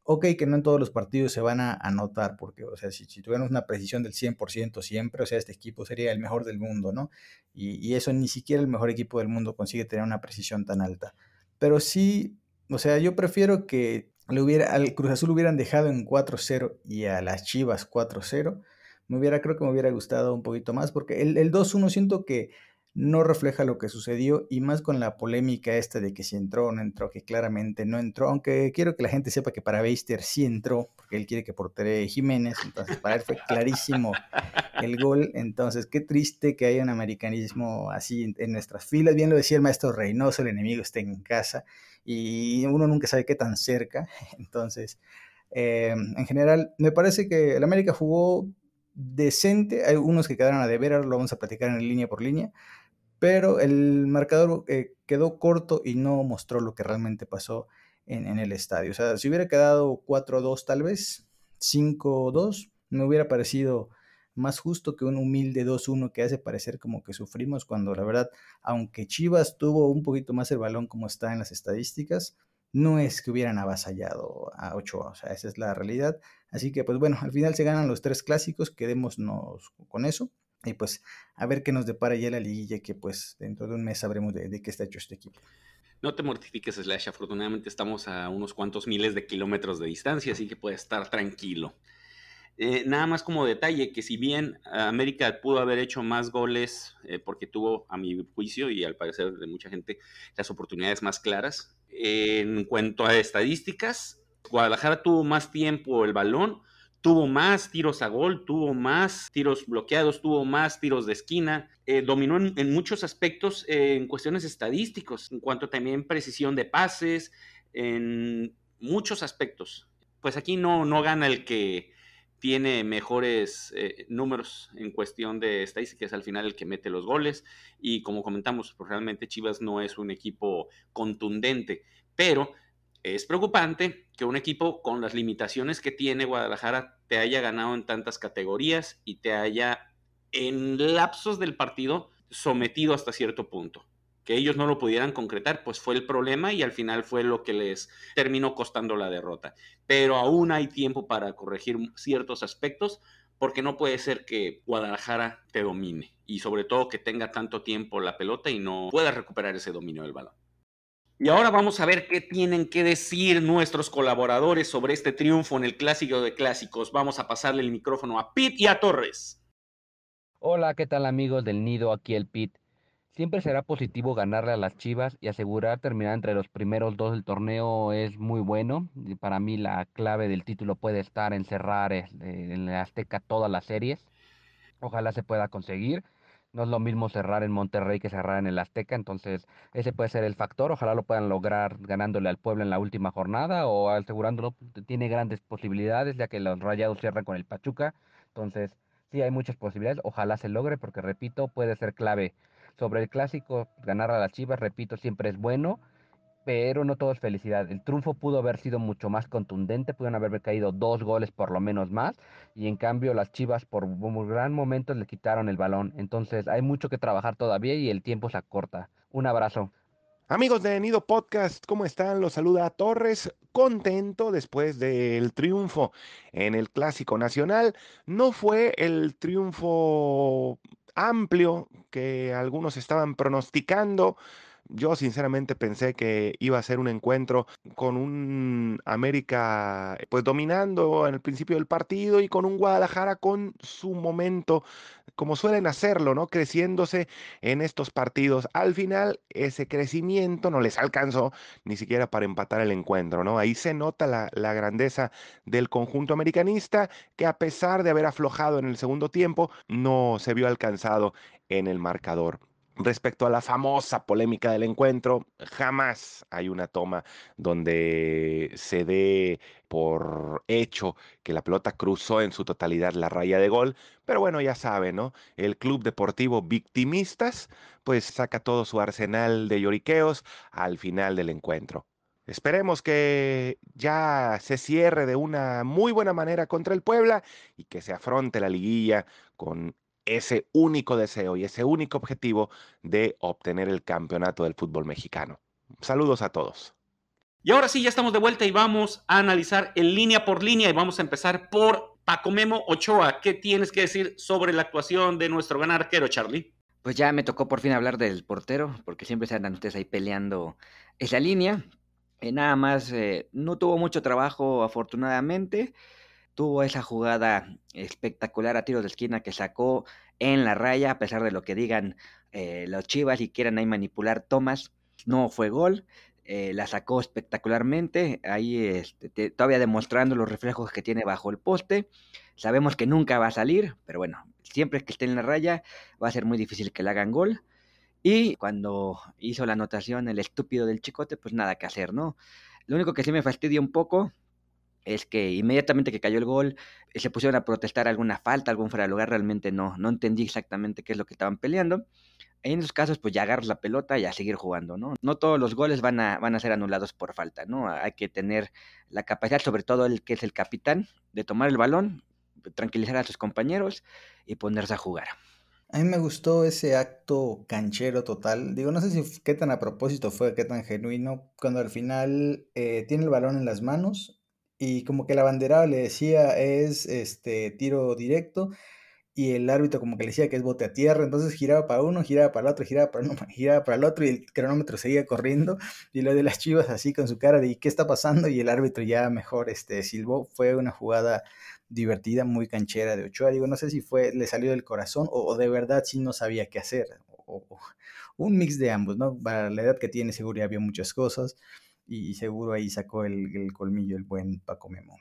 Ok, que no en todos los partidos se van a anotar, porque, o sea, si, tuviéramos una precisión del 100% siempre, o sea, este equipo sería el mejor del mundo, ¿no? Y, eso ni siquiera el mejor equipo del mundo consigue tener una precisión tan alta. Pero sí, o sea, yo prefiero que le hubiera, al Cruz Azul hubieran dejado en 4-0 y a las Chivas 4-0. Me hubiera, creo que me hubiera gustado un poquito más, porque el, el 2-1 siento que no refleja lo que sucedió y más con la polémica esta de que si entró o no entró, que claramente no entró, aunque quiero que la gente sepa que para Beister sí entró, porque él quiere que portere Jiménez, entonces para él fue clarísimo el gol, entonces qué triste que haya un americanismo así en, nuestras filas, bien lo decía el maestro Reynoso, el enemigo está en casa y uno nunca sabe qué tan cerca, entonces eh, en general me parece que el América jugó decente, hay unos que quedaron a deber, ahora lo vamos a platicar en línea por línea, pero el marcador eh, quedó corto y no mostró lo que realmente pasó en, el estadio. O sea, si hubiera quedado 4-2 tal vez, 5-2, me hubiera parecido más justo que un humilde 2-1 que hace parecer como que sufrimos cuando la verdad, aunque Chivas tuvo un poquito más el balón como está en las estadísticas, no es que hubieran avasallado a Ochoa, o sea, esa es la realidad. Así que pues bueno, al final se ganan los tres clásicos, quedémonos con eso. Y pues a ver qué nos depara ya la liguilla, que pues dentro de un mes sabremos de, qué está hecho este equipo. No te mortifiques, Slash. Afortunadamente estamos a unos cuantos miles de kilómetros de distancia, así que puedes estar tranquilo. Eh, nada más como detalle, que si bien América pudo haber hecho más goles, eh, porque tuvo, a mi juicio y al parecer de mucha gente, las oportunidades más claras, en cuanto a estadísticas, Guadalajara tuvo más tiempo el balón, tuvo más tiros a gol, tuvo más tiros bloqueados, tuvo más tiros de esquina, eh, dominó en, muchos aspectos eh, en cuestiones estadísticos, en cuanto también precisión de pases, en muchos aspectos. Pues aquí no, no gana el que tiene mejores eh, números en cuestión de estadísticas, al final el que mete los goles y como comentamos, pues realmente Chivas no es un equipo contundente, pero es preocupante que un equipo con las limitaciones que tiene Guadalajara te haya ganado en tantas categorías y te haya en lapsos del partido sometido hasta cierto punto. Que ellos no lo pudieran concretar, pues fue el problema y al final fue lo que les terminó costando la derrota. Pero aún hay tiempo para corregir ciertos aspectos porque no puede ser que Guadalajara te domine y sobre todo que tenga tanto tiempo la pelota y no pueda recuperar ese dominio del balón. Y ahora vamos a ver qué tienen que decir nuestros colaboradores sobre este triunfo en el Clásico de Clásicos. Vamos a pasarle el micrófono a Pete y a Torres. Hola, ¿qué tal amigos del Nido? Aquí el Pete. Siempre será positivo ganarle a las Chivas y asegurar terminar entre los primeros dos del torneo es muy bueno. Y para mí la clave del título puede estar en cerrar eh, en la Azteca todas las series. Ojalá se pueda conseguir. No es lo mismo cerrar en Monterrey que cerrar en el Azteca, entonces ese puede ser el factor. Ojalá lo puedan lograr ganándole al pueblo en la última jornada o asegurándolo. Tiene grandes posibilidades ya que los Rayados cierran con el Pachuca. Entonces, sí hay muchas posibilidades. Ojalá se logre porque, repito, puede ser clave. Sobre el clásico, ganar a las Chivas, repito, siempre es bueno pero no todo es felicidad. El triunfo pudo haber sido mucho más contundente, pudieron haber caído dos goles por lo menos más, y en cambio las Chivas por un gran momento le quitaron el balón. Entonces hay mucho que trabajar todavía y el tiempo se acorta. Un abrazo. Amigos de Nido Podcast, ¿cómo están? Los saluda Torres, contento después del triunfo en el Clásico Nacional. No fue el triunfo amplio que algunos estaban pronosticando. Yo sinceramente pensé que iba a ser un encuentro con un América pues dominando en el principio del partido y con un Guadalajara con su momento como suelen hacerlo, ¿no? Creciéndose en estos partidos. Al final ese crecimiento no les alcanzó ni siquiera para empatar el encuentro, ¿no? Ahí se nota la, la grandeza del conjunto americanista que a pesar de haber aflojado en el segundo tiempo no se vio alcanzado en el marcador. Respecto a la famosa polémica del encuentro, jamás hay una toma donde se dé por hecho que la pelota cruzó en su totalidad la raya de gol, pero bueno, ya saben, ¿no? El Club Deportivo Victimistas pues saca todo su arsenal de lloriqueos al final del encuentro. Esperemos que ya se cierre de una muy buena manera contra el Puebla y que se afronte la liguilla con ese único deseo y ese único objetivo de obtener el campeonato del fútbol mexicano. Saludos a todos. Y ahora sí, ya estamos de vuelta y vamos a analizar en línea por línea y vamos a empezar por Paco Memo Ochoa. ¿Qué tienes que decir sobre la actuación de nuestro gran arquero, Charlie? Pues ya me tocó por fin hablar del portero, porque siempre se andan ustedes ahí peleando esa línea. Eh, nada más, eh, no tuvo mucho trabajo afortunadamente tuvo esa jugada espectacular a tiro de esquina que sacó en la raya, a pesar de lo que digan eh, los Chivas y quieran ahí manipular tomas, no fue gol. Eh, la sacó espectacularmente, ahí este, todavía demostrando los reflejos que tiene bajo el poste. Sabemos que nunca va a salir, pero bueno, siempre que esté en la raya va a ser muy difícil que le hagan gol. Y cuando hizo la anotación el estúpido del chicote, pues nada que hacer, ¿no? Lo único que sí me fastidia un poco es que inmediatamente que cayó el gol eh, se pusieron a protestar alguna falta, algún fuera de lugar, realmente no, no entendí exactamente qué es lo que estaban peleando. En esos casos, pues ya agarras la pelota y a seguir jugando, ¿no? No todos los goles van a, van a ser anulados por falta, ¿no? Hay que tener la capacidad, sobre todo el que es el capitán, de tomar el balón, tranquilizar a sus compañeros y ponerse a jugar. A mí me gustó ese acto canchero total. Digo, no sé si qué tan a propósito fue, qué tan genuino, cuando al final eh, tiene el balón en las manos y como que la bandera le decía es este tiro directo y el árbitro como que le decía que es bote a tierra, entonces giraba para uno, giraba para el otro, giraba para uno, giraba para el otro y el cronómetro seguía corriendo y lo de las chivas así con su cara de ¿qué está pasando? y el árbitro ya mejor este silbó, fue una jugada divertida, muy canchera de Ochoa, digo, no sé si fue, le salió del corazón o, de verdad sí no sabía qué hacer, o, un mix de ambos, ¿no? Para la edad que tiene seguro ya había muchas cosas, y seguro ahí sacó el, colmillo el buen Paco Memo.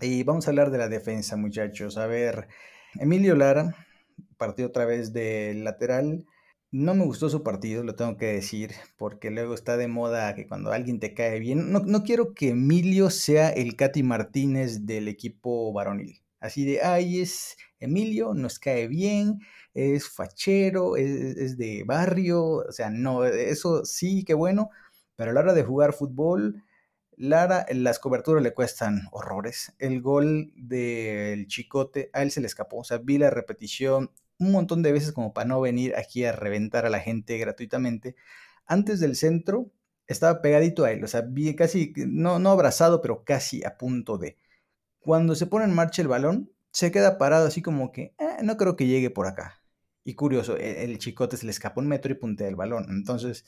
Y vamos a hablar de la defensa, muchachos. A ver, Emilio Lara partió otra vez de lateral. No me gustó su partido, lo tengo que decir, porque luego está de moda que cuando alguien te cae bien, no, no quiero que Emilio sea el Katy Martínez del equipo varonil. Así de, ay, es Emilio, nos cae bien, es fachero, es, es de barrio, o sea, no, eso sí, qué bueno, pero a la hora de jugar fútbol, Lara, las coberturas le cuestan horrores. El gol del Chicote, a él se le escapó. O sea, vi la repetición un montón de veces como para no venir aquí a reventar a la gente gratuitamente. Antes del centro, estaba pegadito a él. O sea, vi casi, no, no abrazado, pero casi a punto de. Cuando se pone en marcha el balón, se queda parado así como que, eh, no creo que llegue por acá. Y curioso, e, el, Chicote se le escapó un metro y puntea el balón. Entonces,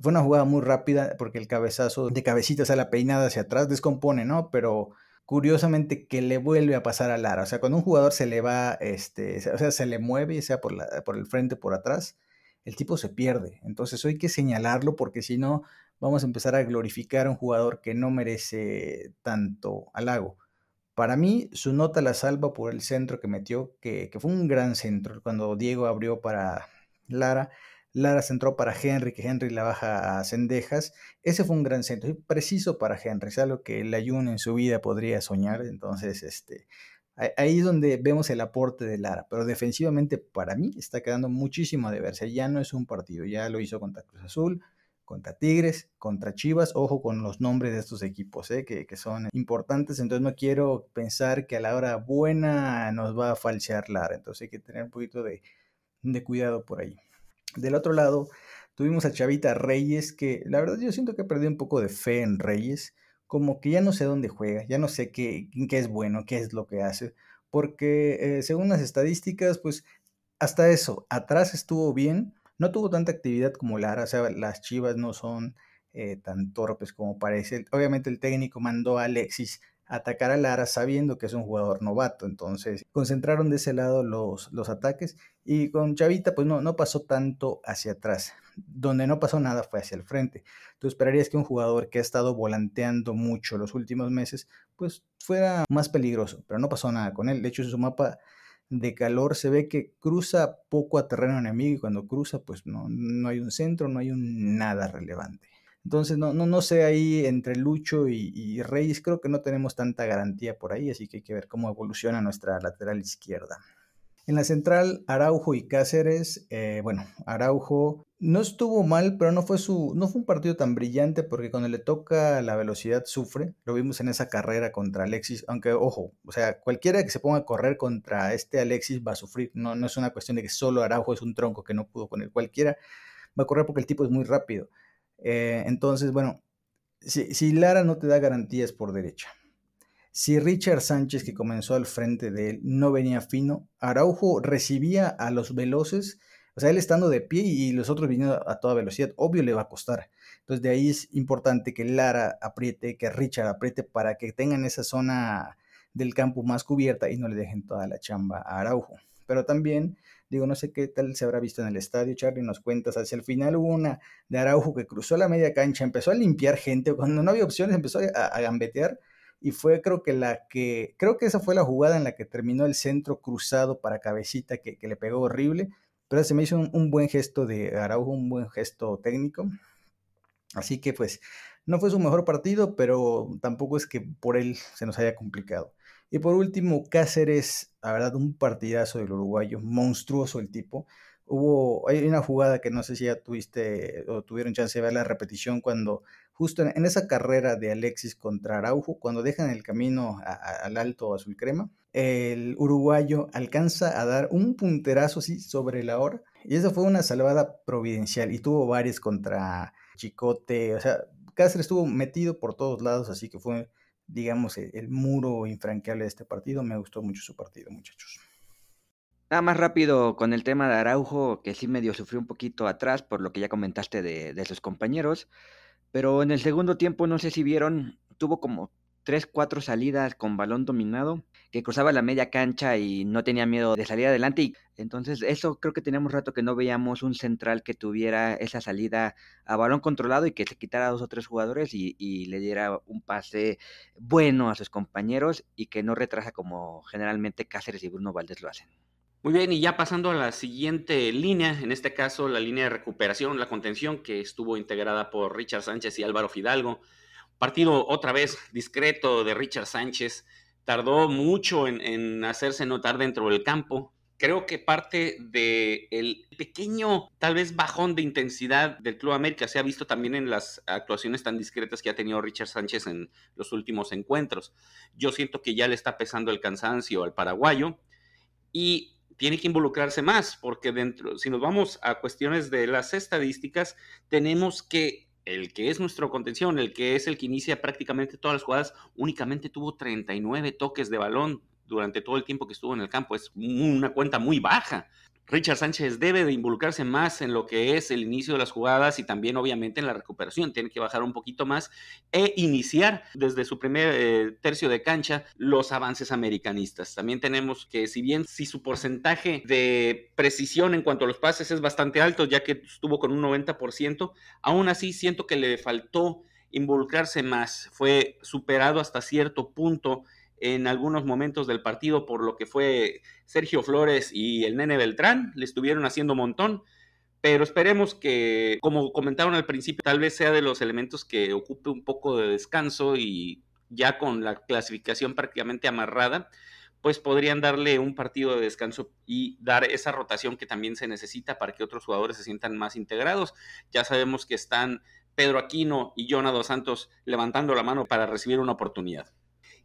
fue una jugada muy rápida porque el cabezazo de cabecita, o sea, la peinada hacia atrás descompone, ¿no? Pero curiosamente que le vuelve a pasar a Lara. O sea, cuando un jugador se le va, este, o sea, se le mueve, sea por, la, por el frente o por atrás, el tipo se pierde. Entonces hay que señalarlo porque si no, vamos a empezar a glorificar a un jugador que no merece tanto halago. Para mí, su nota la salva por el centro que metió, que fue un gran centro. Cuando Diego abrió para Lara, Lara centró para Henry, que Henry la baja a Cendejas. Ese fue un gran centro, preciso para Henry, es algo que el Ayun en su vida podría soñar. Entonces, este, ahí es donde vemos el aporte de Lara. Pero defensivamente, para mí, está quedando muchísimo de verse. Ya no es un partido, ya lo hizo contra Cruz Azul, contra Tigres, contra Chivas. Ojo con los nombres de estos equipos, ¿eh? que, que, son importantes. Entonces, no quiero pensar que a la hora buena nos va a falsear Lara. Entonces, hay que tener un poquito de, de cuidado por ahí. Del otro lado, Tuvimos a Chavita Reyes, que la verdad yo siento que perdí un poco de fe en Reyes, como que ya no sé dónde juega, ya no sé qué, qué es bueno, qué es lo que hace, porque eh, según las estadísticas, pues hasta eso, atrás estuvo bien, no tuvo tanta actividad como Lara, o sea, las Chivas no son eh, tan torpes como parece. Obviamente el técnico mandó a Alexis atacar a Lara sabiendo que es un jugador novato. Entonces concentraron de ese lado los, los ataques y con Chavita pues no, no pasó tanto hacia atrás. Donde no pasó nada fue hacia el frente. Tú esperarías que un jugador que ha estado volanteando mucho los últimos meses pues fuera más peligroso, pero no pasó nada con él. De hecho en su mapa de calor se ve que cruza poco a terreno enemigo y cuando cruza pues no, no hay un centro, no hay un nada relevante. Entonces, no, no, no sé ahí entre Lucho y, Reyes, creo que no tenemos tanta garantía por ahí, así que hay que ver cómo evoluciona nuestra lateral izquierda. En la central, Araujo y Cáceres, eh, bueno, Araujo no estuvo mal, pero no fue, su, no fue un partido tan brillante porque cuando le toca la velocidad sufre. Lo vimos en esa carrera contra Alexis, aunque ojo, o sea, cualquiera que se ponga a correr contra este Alexis va a sufrir. No, no es una cuestión de que solo Araujo es un tronco que no pudo con él. Cualquiera va a correr porque el tipo es muy rápido. Eh, entonces, bueno, si, Lara no te da garantías por derecha, si Richard Sánchez, que comenzó al frente de él, no venía fino, Araujo recibía a los veloces, o sea, él estando de pie y los otros viniendo a toda velocidad, obvio le va a costar. Entonces, de ahí es importante que Lara apriete, que Richard apriete para que tengan esa zona del campo más cubierta y no le dejen toda la chamba a Araujo. Pero también Digo, no sé qué tal se habrá visto en el estadio, Charlie, nos cuentas. Hacia el final hubo una de Araujo que cruzó la media cancha, empezó a limpiar gente, cuando no había opciones empezó a, gambetear y fue creo que la que, creo que esa fue la jugada en la que terminó el centro cruzado para cabecita que, le pegó horrible, pero se me hizo un, buen gesto de Araujo, un buen gesto técnico. Así que pues no fue su mejor partido, pero tampoco es que por él se nos haya complicado. Y por último, Cáceres, la verdad, un partidazo del uruguayo, monstruoso el tipo. Hubo, hay una jugada que no sé si ya tuviste o tuvieron chance de ver la repetición cuando justo en, esa carrera de Alexis contra Araujo, cuando dejan el camino al alto azul crema, el uruguayo alcanza a dar un punterazo así sobre la hora y esa fue una salvada providencial y tuvo varios contra Chicote, o sea, Cáceres estuvo metido por todos lados, así que fue digamos, e, el muro infranqueable de este partido. Me gustó mucho su partido, muchachos. Nada más rápido con el tema de Araujo, que sí medio sufrió un poquito atrás por lo que ya comentaste de, de sus compañeros. Pero en el segundo tiempo, no sé si vieron, tuvo como tres, cuatro salidas con balón dominado, que cruzaba la media cancha y no tenía miedo de salir adelante. Y entonces, eso creo que teníamos rato que no veíamos un central que tuviera esa salida a balón controlado y que se quitara dos o tres jugadores y, y le diera un pase bueno a sus compañeros y que no retrasa como generalmente Cáceres y Bruno Valdés lo hacen. Muy bien, y ya pasando a la siguiente línea, en este caso la línea de recuperación, la contención, que estuvo integrada por Richard Sánchez y Álvaro Fidalgo. Partido otra vez discreto de Richard Sánchez. Tardó mucho en, hacerse notar dentro del campo. Creo que parte del pequeño, tal vez bajón de intensidad del Club América se ha visto también en las actuaciones tan discretas que ha tenido Richard Sánchez en los últimos encuentros. Yo siento que ya le está pesando el cansancio al paraguayo y tiene que involucrarse más, porque dentro, si nos vamos a cuestiones de las estadísticas, tenemos que el que es nuestro contención, el que es el que inicia prácticamente todas las jugadas, únicamente tuvo 39 toques de balón durante todo el tiempo que estuvo en el campo. Es una cuenta muy baja. Richard Sánchez debe de involucrarse más en lo que es el inicio de las jugadas y también obviamente en la recuperación. Tiene que bajar un poquito más e iniciar desde su primer eh, tercio de cancha los avances americanistas. También tenemos que si bien si su porcentaje de precisión en cuanto a los pases es bastante alto, ya que estuvo con un 90%, aún así siento que le faltó involucrarse más. Fue superado hasta cierto punto en algunos momentos del partido por lo que fue Sergio Flores y el Nene Beltrán, le estuvieron haciendo montón, pero esperemos que, como comentaron al principio, tal vez sea de los elementos que ocupe un poco de descanso y ya con la clasificación prácticamente amarrada, pues podrían darle un partido de descanso y dar esa rotación que también se necesita para que otros jugadores se sientan más integrados. Ya sabemos que están Pedro Aquino y Jonado Santos levantando la mano para recibir una oportunidad.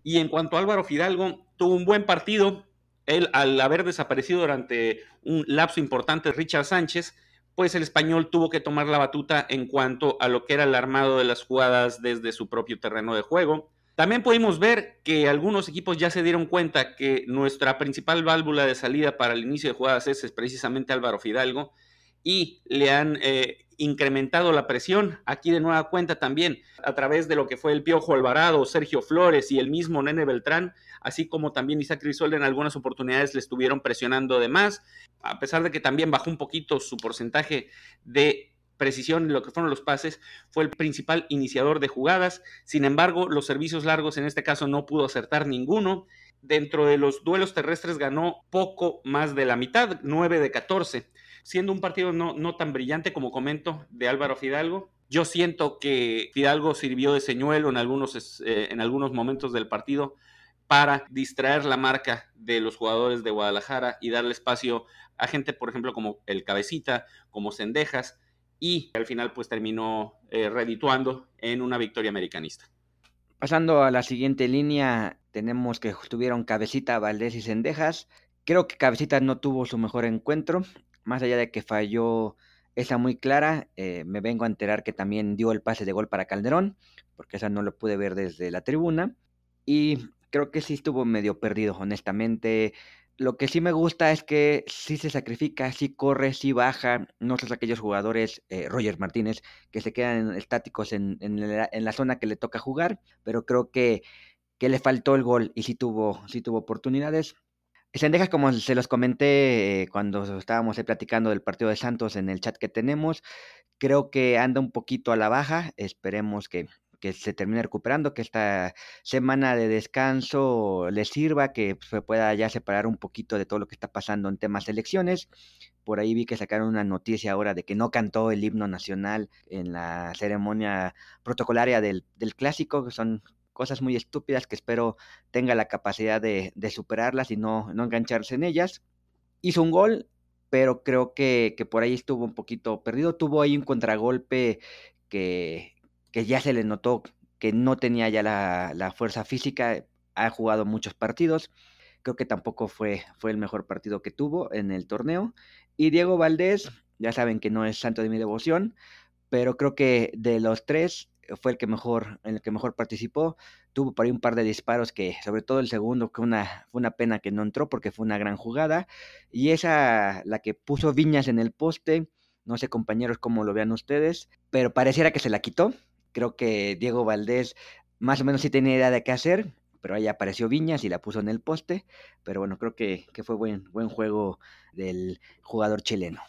Y en cuanto a Álvaro Fidalgo, tuvo un buen partido. Él, al haber desaparecido durante un lapso importante, Richard Sánchez, pues el español tuvo que tomar la batuta en cuanto a lo que era el armado de las jugadas desde su propio terreno de juego. También pudimos ver que algunos equipos ya se dieron cuenta que nuestra principal válvula de salida para el inicio de jugadas es, precisamente Álvaro Fidalgo y le han eh, incrementado la presión. Aquí de nueva cuenta también a través de lo que fue el Piojo Alvarado, Sergio Flores y el mismo Nene Beltrán, así como también Isaac Grisolda en algunas oportunidades le estuvieron presionando de más, a pesar de que también bajó un poquito su porcentaje de precisión en lo que fueron los pases, fue el principal iniciador de jugadas. Sin embargo, los servicios largos en este caso no pudo acertar ninguno. Dentro de los duelos terrestres ganó poco más de la mitad, 9 de 14, siendo un partido no, no tan brillante como comento de Álvaro Fidalgo. Yo siento que Fidalgo sirvió de señuelo en algunos, eh, en algunos momentos del partido para distraer la marca de los jugadores de Guadalajara y darle espacio a gente, por ejemplo, como el Cabecita, como Cendejas, y al final pues terminó eh, redituando en una victoria americanista. Pasando a la siguiente línea, tenemos que estuvieron Cabecita, Valdés y Cendejas. Creo que Cabecita no tuvo su mejor encuentro, más allá de que falló esa muy clara, eh, me vengo a enterar que también dio el pase de gol para Calderón, porque esa no lo pude ver desde la tribuna. Y creo que sí estuvo medio perdido, honestamente. Lo que sí me gusta es que sí se sacrifica, sí corre, sí baja. No son aquellos jugadores, eh, Roger Martínez, que se quedan estáticos en, la, zona que le toca jugar, pero creo que, que le faltó el gol y sí tuvo, sí tuvo oportunidades. Sendejas, como se los comenté eh, cuando estábamos platicando del partido de Santos en el chat que tenemos, creo que anda un poquito a la baja. Esperemos que, que se termine recuperando, que esta semana de descanso le sirva, que se pueda ya separar un poquito de todo lo que está pasando en temas elecciones. Por ahí vi que sacaron una noticia ahora de que no cantó el himno nacional en la ceremonia protocolaria del, del clásico, que son cosas muy estúpidas que espero tenga la capacidad de, superarlas y no, engancharse en ellas. Hizo un gol, pero creo que, por ahí estuvo un poquito perdido. Tuvo ahí un contragolpe que, ya se le notó que no tenía ya la, fuerza física, ha jugado muchos partidos, creo que tampoco fue el mejor partido que tuvo en el torneo. Y Diego Valdés, ya saben que no es santo de mi devoción, pero creo que de los tres fue el que mejor, en el que mejor participó. Tuvo por ahí un par de disparos que, sobre todo el segundo, que una, fue una pena que no entró porque fue una gran jugada. Y esa, la que puso Viñas en el poste, no sé compañeros cómo lo vean ustedes, pero pareciera que se la quitó. Creo que Diego Valdés más o menos sí tenía idea de qué hacer, pero ahí apareció Viñas y la puso en el poste. Pero bueno, creo que, fue buen, buen juego del jugador chileno.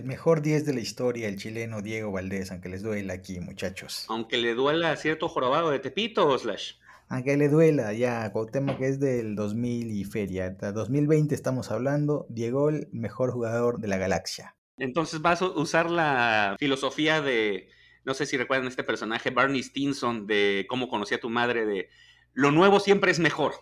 El mejor 10 de la historia, el chileno Diego Valdés, aunque les duela aquí, muchachos. Aunque le duela cierto jorobado de Tepito, Slash. Aunque le duela, ya, tema que es del 2000 y feria. 2020 estamos hablando, Diego el mejor jugador de la galaxia. Entonces vas a usar la filosofía de no sé si recuerdan este personaje, Barney Stinson, de cómo conocí a tu madre, de lo nuevo siempre es mejor.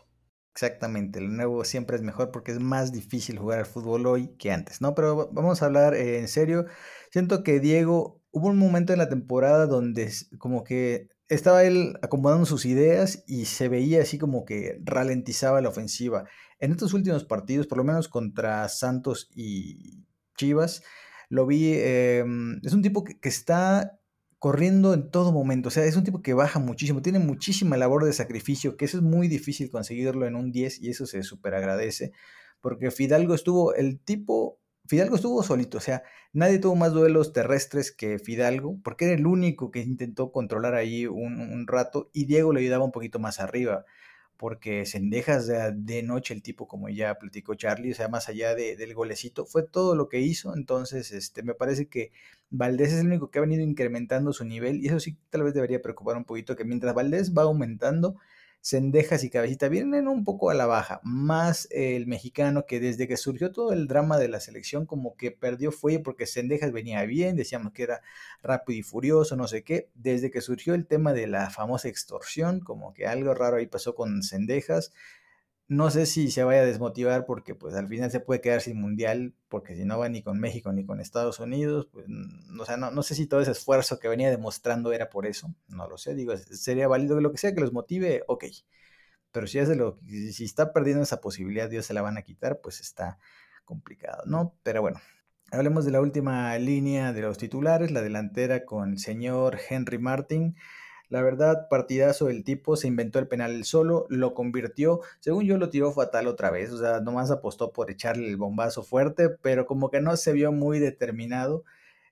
Exactamente, lo nuevo siempre es mejor porque es más difícil jugar al fútbol hoy que antes, ¿no? Pero vamos a hablar eh, en serio. Siento que Diego, hubo un momento en la temporada donde como que estaba él acomodando sus ideas y se veía así como que ralentizaba la ofensiva. En estos últimos partidos, por lo menos contra Santos y Chivas, lo vi, em, es un tipo que está corriendo en todo momento. O sea, es un tipo que baja muchísimo, tiene muchísima labor de sacrificio, que eso es muy difícil conseguirlo en un 10 y eso se súper agradece. Porque Fidalgo estuvo, el tipo, Fidalgo estuvo solito, o sea, nadie tuvo más duelos terrestres que Fidalgo, porque era el único que intentó controlar ahí un, un rato y Diego le ayudaba un poquito más arriba porque Sendejas de, de noche el tipo, como ya platicó Charlie, o sea, más allá de, del golecito, fue todo lo que hizo, entonces este, me parece que Valdés es el único que ha venido incrementando su nivel y eso sí tal vez debería preocupar un poquito, que mientras Valdés va aumentando, Cendejas y Cabecita vienen un poco a la baja, más el mexicano que desde que surgió todo el drama de la selección como que perdió fuelle porque Cendejas venía bien, decíamos que era rápido y furioso, no sé qué, desde que surgió el tema de la famosa extorsión, como que algo raro ahí pasó con Cendejas, no sé si se vaya a desmotivar porque pues al final se puede quedar sin mundial, porque si no va ni con México ni con Estados Unidos, pues no, sea, no, no, sé si todo ese esfuerzo que venía demostrando era por eso, no lo sé, digo, sería válido lo que sea que los motive, ok, pero si, es lo, si está perdiendo esa posibilidad, Dios se la van a quitar, pues está complicado, ¿no? Pero bueno, Hablemos de la última línea de los titulares, la delantera con el señor Henry Martin. La verdad, partidazo el tipo, se inventó el penal solo, lo convirtió, según yo lo tiró fatal otra vez, o sea, nomás apostó por echarle el bombazo fuerte, pero como que no se vio muy determinado,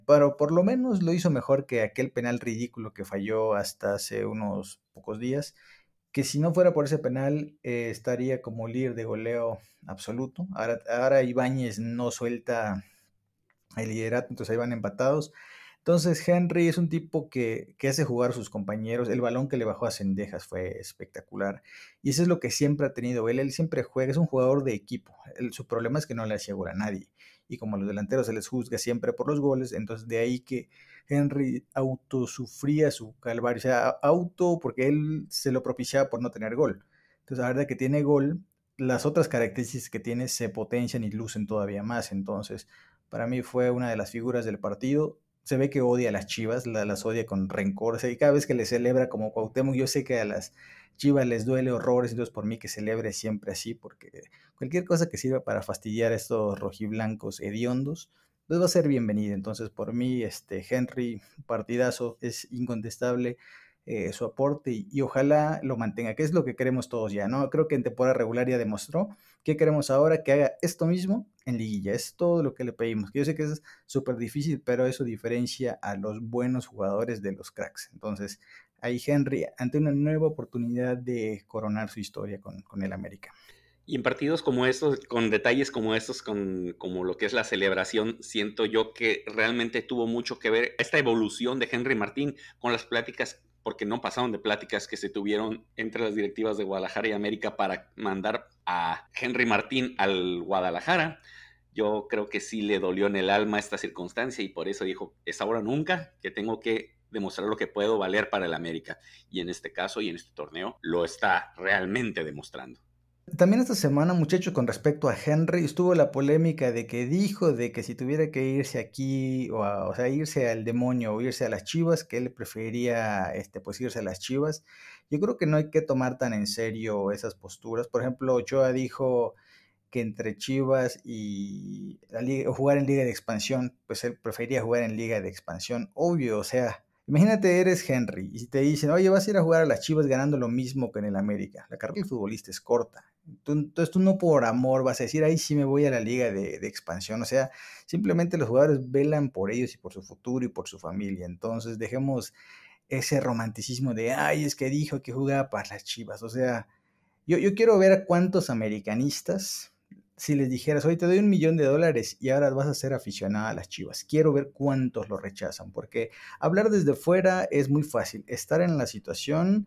pero por lo menos lo hizo mejor que aquel penal ridículo que falló hasta hace unos pocos días, que si no fuera por ese penal eh, estaría como líder de goleo absoluto. Ahora, ahora Ibáñez no suelta el liderato, entonces ahí van empatados. Entonces Henry es un tipo que, hace jugar a sus compañeros. El balón que le bajó a Cendejas fue espectacular. Y eso es lo que siempre ha tenido él. Él siempre juega, es un jugador de equipo. su problema es que no le hace gol a nadie. Y como a los delanteros se les juzga siempre por los goles, entonces de ahí que Henry autosufría su calvario. O sea, auto porque él se lo propiciaba por no tener gol. Entonces, la verdad que tiene gol, las otras características que tiene se potencian y lucen todavía más. Entonces, para mí fue una de las figuras del partido se ve que odia a las chivas, las odia con rencor. Y cada vez que le celebra como Cuauhtémoc, yo sé que a las chivas les duele horrores, entonces por mí que celebre siempre así, porque cualquier cosa que sirva para fastidiar a estos rojiblancos hediondos, pues va a ser bienvenido. Entonces, por mí, este Henry, partidazo, es incontestable. Eh, su aporte y, ojalá lo mantenga, que es lo que queremos todos ya, ¿no? Creo que en temporada regular ya demostró que queremos ahora que haga esto mismo en liguilla, es todo lo que le pedimos, yo sé que es súper difícil, pero eso diferencia a los buenos jugadores de los cracks. Entonces, ahí Henry, ante una nueva oportunidad de coronar su historia con, con el América. Y en partidos como estos, con detalles como estos, con como lo que es la celebración, siento yo que realmente tuvo mucho que ver esta evolución de Henry Martín con las pláticas porque no pasaron de pláticas que se tuvieron entre las directivas de Guadalajara y América para mandar a Henry Martín al Guadalajara. Yo creo que sí le dolió en el alma esta circunstancia y por eso dijo, es ahora nunca que tengo que demostrar lo que puedo valer para el América. Y en este caso y en este torneo lo está realmente demostrando. También esta semana, muchachos, con respecto a Henry, estuvo la polémica de que dijo de que si tuviera que irse aquí, o, o sea, irse al demonio o irse a las chivas, que él preferiría, este, pues irse a las chivas. Yo creo que no hay que tomar tan en serio esas posturas. Por ejemplo, Ochoa dijo que entre Chivas y jugar en Liga de Expansión, pues él preferiría jugar en Liga de Expansión. Obvio, o sea, Imagínate, eres Henry y te dicen, oye, vas a ir a jugar a las Chivas ganando lo mismo que en el América. La carrera del futbolista es corta. Entonces tú no por amor vas a decir, ahí sí me voy a la liga de, expansión. O sea, simplemente los jugadores velan por ellos y por su futuro y por su familia. Entonces dejemos ese romanticismo de, ay, es que dijo que jugaba para las Chivas. O sea, yo, yo quiero ver cuántos americanistas si les dijeras, hoy te doy un millón de dólares y ahora vas a ser aficionada a las chivas, quiero ver cuántos lo rechazan, porque hablar desde fuera es muy fácil, estar en la situación,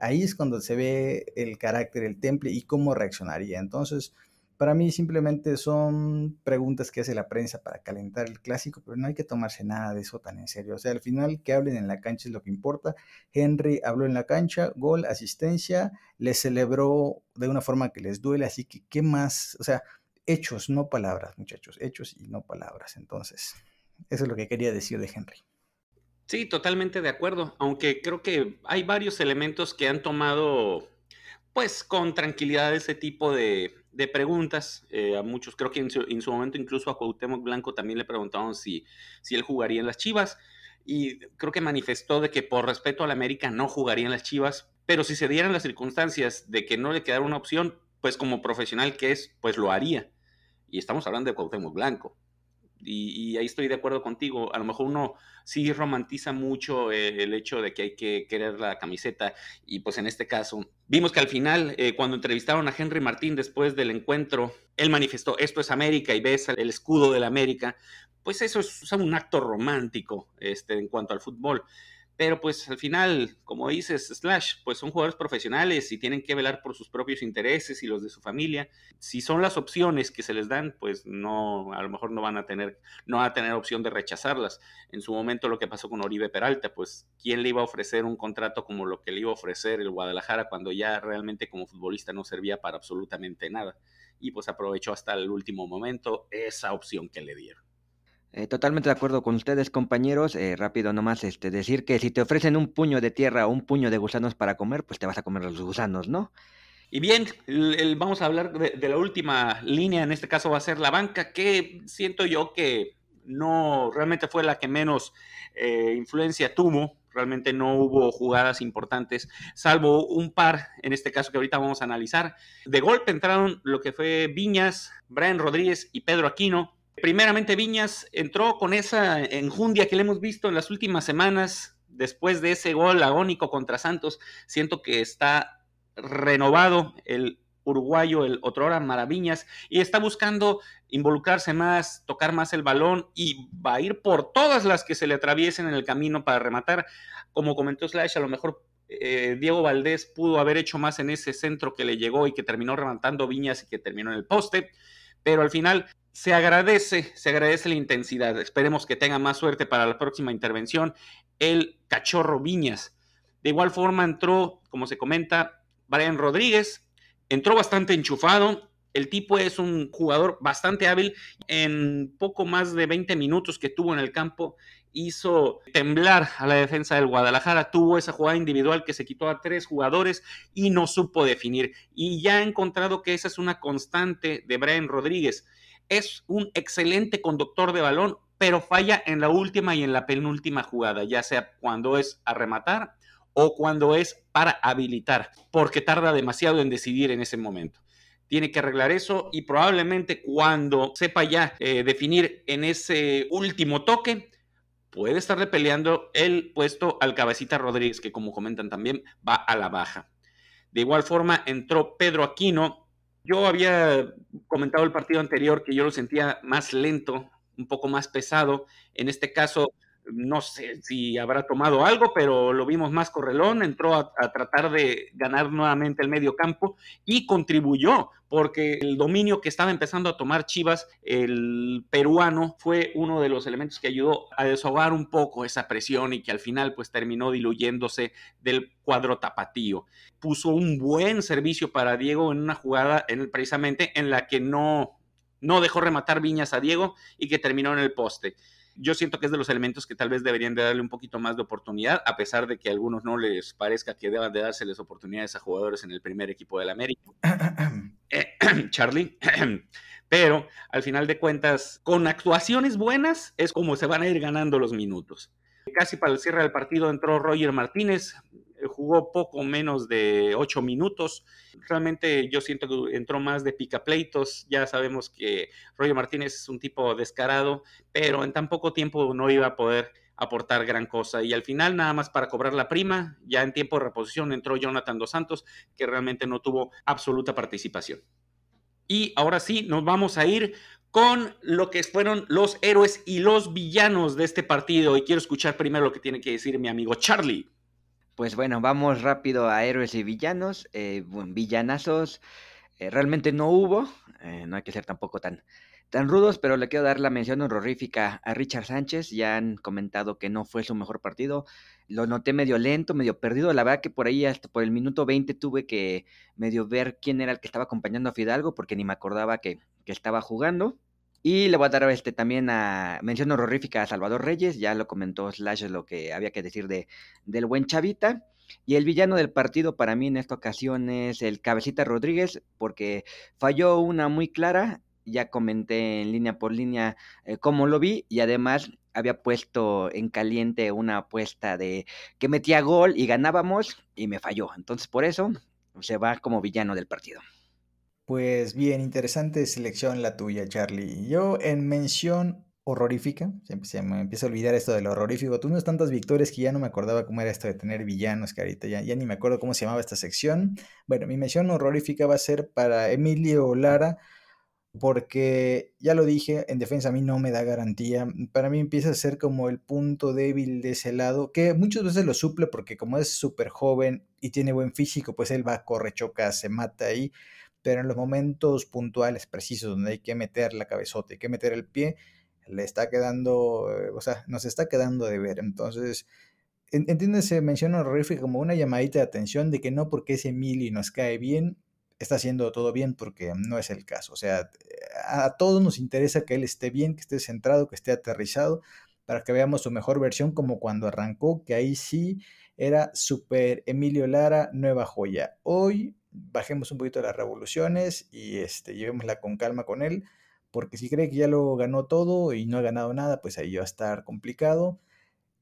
ahí es cuando se ve el carácter, el temple y cómo reaccionaría. Entonces, para mí simplemente son preguntas que hace la prensa para calentar el clásico, pero no hay que tomarse nada de eso tan en serio. O sea, al final que hablen en la cancha es lo que importa. Henry habló en la cancha, gol, asistencia, le celebró de una forma que les duele, así que ¿qué más? O sea, hechos, no palabras, muchachos, hechos y no palabras. Entonces, eso es lo que quería decir de Henry. Sí, totalmente de acuerdo, aunque creo que hay varios elementos que han tomado pues con tranquilidad ese tipo de, preguntas. Eh, a muchos, creo que en su, momento incluso a Cuauhtémoc Blanco también le preguntaron si, si él jugaría en las Chivas y creo que manifestó de que por respeto a la América no jugaría en las Chivas, pero si se dieran las circunstancias de que no le quedara una opción, pues como profesional que es, pues lo haría. Y estamos hablando de Cuauhtémoc Blanco. Y, ahí estoy de acuerdo contigo. A lo mejor uno sí romantiza mucho eh, el hecho de que hay que querer la camiseta. Y pues en este caso, vimos que al final, eh, cuando entrevistaron a Henry Martín después del encuentro, él manifestó, esto es América y ves el escudo de la América. Pues eso es, un acto romántico este, en cuanto al fútbol. Pero pues al final, como dices, Slash, pues son jugadores profesionales y tienen que velar por sus propios intereses y los de su familia. Si son las opciones que se les dan, pues no, a lo mejor no van a tener, no van a tener opción de rechazarlas. En su momento lo que pasó con Oribe Peralta, pues quién le iba a ofrecer un contrato como lo que le iba a ofrecer el Guadalajara cuando ya realmente como futbolista no servía para absolutamente nada. Y pues aprovechó hasta el último momento esa opción que le dieron. Eh, totalmente de acuerdo con ustedes, compañeros. Eh, rápido nomás este, decir que si te ofrecen un puño de tierra o un puño de gusanos para comer, pues te vas a comer los gusanos, ¿no? Y bien, vamos a hablar de, la última línea, en este caso va a ser la banca, que siento yo que no realmente fue la que menos eh, influencia tuvo. Realmente no hubo jugadas importantes, salvo un par, en este caso que ahorita vamos a analizar. De golpe entraron lo que fue Viñas, Brian Rodríguez y Pedro Aquino. Primeramente Viñas entró con esa enjundia que le hemos visto en las últimas semanas, después de ese gol agónico contra Santos. Siento que está renovado el uruguayo, el otrora Maraviñas, y está buscando involucrarse más, tocar más el balón y va a ir por todas las que se le atraviesen en el camino para rematar. Como comentó Slash, a lo mejor eh, Diego Valdés pudo haber hecho más en ese centro que le llegó y que terminó rematando Viñas y que terminó en el poste, pero al final se agradece, se agradece la intensidad. Esperemos que tenga más suerte para la próxima intervención el cachorro Viñas. De igual forma entró, como se comenta, Brian Rodríguez, entró bastante enchufado. El tipo es un jugador bastante hábil. En poco más de 20 minutos que tuvo en el campo, hizo temblar a la defensa del Guadalajara. Tuvo esa jugada individual que se quitó a tres jugadores y no supo definir. Y ya he encontrado que esa es una constante de Brian Rodríguez. Es un excelente conductor de balón, pero falla en la última y en la penúltima jugada, ya sea cuando es a rematar o cuando es para habilitar, porque tarda demasiado en decidir en ese momento. Tiene que arreglar eso y probablemente cuando sepa ya eh, definir en ese último toque, puede estarle peleando el puesto al cabecita Rodríguez, que como comentan también va a la baja. De igual forma entró Pedro Aquino. Yo había comentado el partido anterior que yo lo sentía más lento, un poco más pesado. En este caso, no sé si habrá tomado algo, pero lo vimos más correlón, entró a, tratar de ganar nuevamente el medio campo y contribuyó, porque el dominio que estaba empezando a tomar Chivas, el peruano, fue uno de los elementos que ayudó a desahogar un poco esa presión y que al final pues terminó diluyéndose del cuadro tapatío. Puso un buen servicio para Diego en una jugada en, precisamente en la que no, no dejó rematar Viñas a Diego y que terminó en el poste yo siento que es de los elementos que tal vez deberían de darle un poquito más de oportunidad, a pesar de que a algunos no les parezca que deban de dárseles oportunidades a jugadores en el primer equipo del América. Eh, Charlie. Pero al final de cuentas, con actuaciones buenas es como se van a ir ganando los minutos. Casi para el cierre del partido entró Roger Martínez, jugó poco menos de ocho minutos. Realmente yo siento que entró más de picapleitos. Ya sabemos que Roger Martínez es un tipo descarado, pero en tan poco tiempo no iba a poder aportar gran cosa. Y al final, nada más para cobrar la prima, ya en tiempo de reposición entró Jonathan Dos Santos, que realmente no tuvo absoluta participación. Y ahora sí, nos vamos a ir con lo que fueron los héroes y los villanos de este partido. Y quiero escuchar primero lo que tiene que decir mi amigo Charlie. Pues bueno, vamos rápido a héroes y villanos. Eh, villanazos eh, realmente no hubo, eh, no hay que ser tampoco tan, tan rudos, pero le quiero dar la mención honrorífica a Richard Sánchez. Ya han comentado que no fue su mejor partido. Lo noté medio lento, medio perdido. La verdad que por ahí, hasta por el minuto 20, tuve que medio ver quién era el que estaba acompañando a Fidalgo, porque ni me acordaba que, que estaba jugando. Y le voy a dar este también a mención horrorífica a Salvador Reyes, ya lo comentó Slash lo que había que decir de, del buen Chavita. Y el villano del partido para mí en esta ocasión es el Cabecita Rodríguez, porque falló una muy clara, ya comenté en línea por línea eh, cómo lo vi, y además había puesto en caliente una apuesta de que metía gol y ganábamos, y me falló. Entonces por eso se va como villano del partido. Pues bien, interesante selección la tuya, Charlie. Yo en mención horrorífica, se, me empieza a olvidar esto del horrorífico. Tuvimos tantas victorias que ya no me acordaba cómo era esto de tener villanos, que ahorita ya, ni me acuerdo cómo se llamaba esta sección. Bueno, mi mención horrorífica va a ser para Emilio Lara, porque ya lo dije, en defensa a mí no me da garantía. Para mí empieza a ser como el punto débil de ese lado, que muchas veces lo suple porque como es súper joven y tiene buen físico, pues él va, corre, choca, se mata ahí pero en los momentos puntuales, precisos, donde hay que meter la cabezota, hay que meter el pie, le está quedando, eh, o sea, nos está quedando de ver. Entonces, entiéndese, menciono horrífico como una llamadita de atención de que no porque ese Emily nos cae bien, está haciendo todo bien, porque no es el caso. O sea, a todos nos interesa que él esté bien, que esté centrado, que esté aterrizado, para que veamos su mejor versión como cuando arrancó, que ahí sí era super Emilio Lara, nueva joya. Hoy bajemos un poquito las revoluciones y este, llevémosla con calma con él, porque si cree que ya lo ganó todo y no ha ganado nada, pues ahí va a estar complicado.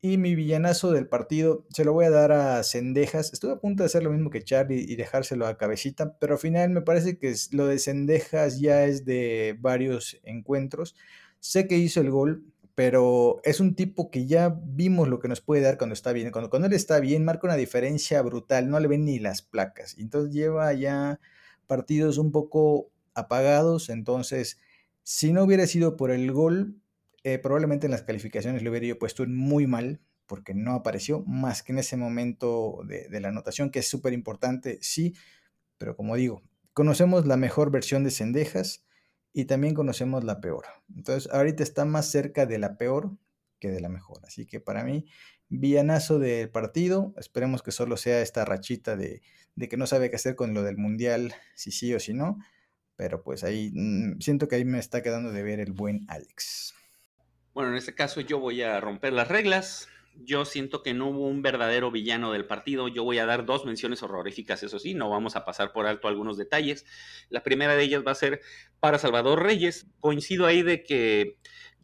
Y mi villanazo del partido se lo voy a dar a Cendejas. Estuve a punto de hacer lo mismo que Charlie y dejárselo a Cabecita, pero al final me parece que lo de Cendejas ya es de varios encuentros. Sé que hizo el gol, pero es un tipo que ya vimos lo que nos puede dar cuando está bien. Cuando, cuando él está bien, marca una diferencia brutal, no le ven ni las placas. Entonces lleva ya partidos un poco apagados, entonces si no hubiera sido por el gol, eh, probablemente en las calificaciones lo hubiera yo puesto muy mal, porque no apareció más que en ese momento de, de la anotación, que es súper importante, sí, pero como digo, conocemos la mejor versión de Cendejas y también conocemos la peor. Entonces, ahorita está más cerca de la peor que de la mejor. Así que para mí, villanazo del partido. Esperemos que solo sea esta rachita de, de, que no sabe qué hacer con lo del mundial, si sí o si no. Pero pues ahí mm, siento que ahí me está quedando de ver el buen Alex. Bueno, en este caso yo voy a romper las reglas. Yo siento que no hubo un verdadero villano del partido. Yo voy a dar dos menciones horroríficas, eso sí, no vamos a pasar por alto algunos detalles. La primera de ellas va a ser para Salvador Reyes. Coincido ahí de que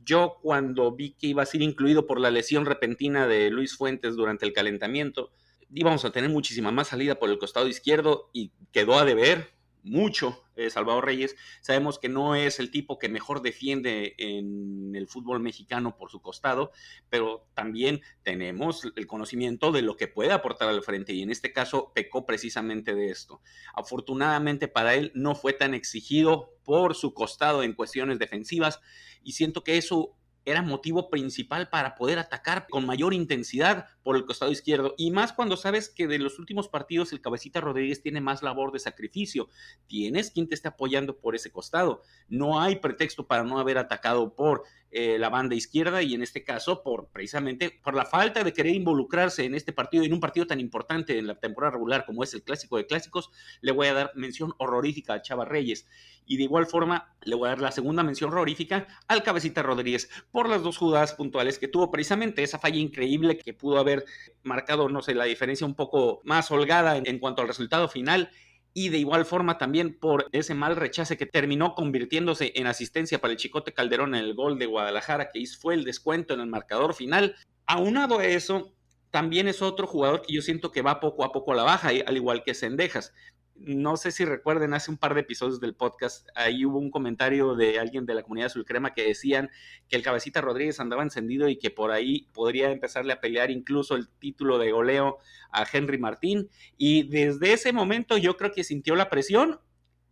yo cuando vi que iba a ser incluido por la lesión repentina de Luis Fuentes durante el calentamiento, íbamos a tener muchísima más salida por el costado izquierdo y quedó a deber mucho eh, Salvador Reyes. Sabemos que no es el tipo que mejor defiende en el fútbol mexicano por su costado, pero también tenemos el conocimiento de lo que puede aportar al frente y en este caso pecó precisamente de esto. Afortunadamente para él no fue tan exigido por su costado en cuestiones defensivas y siento que eso era motivo principal para poder atacar con mayor intensidad por el costado izquierdo. Y más cuando sabes que de los últimos partidos el cabecita Rodríguez tiene más labor de sacrificio. Tienes quien te esté apoyando por ese costado. No hay pretexto para no haber atacado por eh, la banda izquierda y en este caso por precisamente por la falta de querer involucrarse en este partido, en un partido tan importante en la temporada regular como es el clásico de clásicos, le voy a dar mención horrorífica a Chava Reyes. Y de igual forma, le voy a dar la segunda mención horrorífica al Cabecita Rodríguez por las dos jugadas puntuales que tuvo. Precisamente esa falla increíble que pudo haber marcado, no sé, la diferencia un poco más holgada en, cuanto al resultado final. Y de igual forma también por ese mal rechace que terminó convirtiéndose en asistencia para el Chicote Calderón en el gol de Guadalajara, que fue el descuento en el marcador final. Aunado a eso, también es otro jugador que yo siento que va poco a poco a la baja, al igual que Sendejas no sé si recuerden, hace un par de episodios del podcast, ahí hubo un comentario de alguien de la comunidad Sulcrema que decían que el cabecita Rodríguez andaba encendido y que por ahí podría empezarle a pelear incluso el título de goleo a Henry Martín. Y desde ese momento yo creo que sintió la presión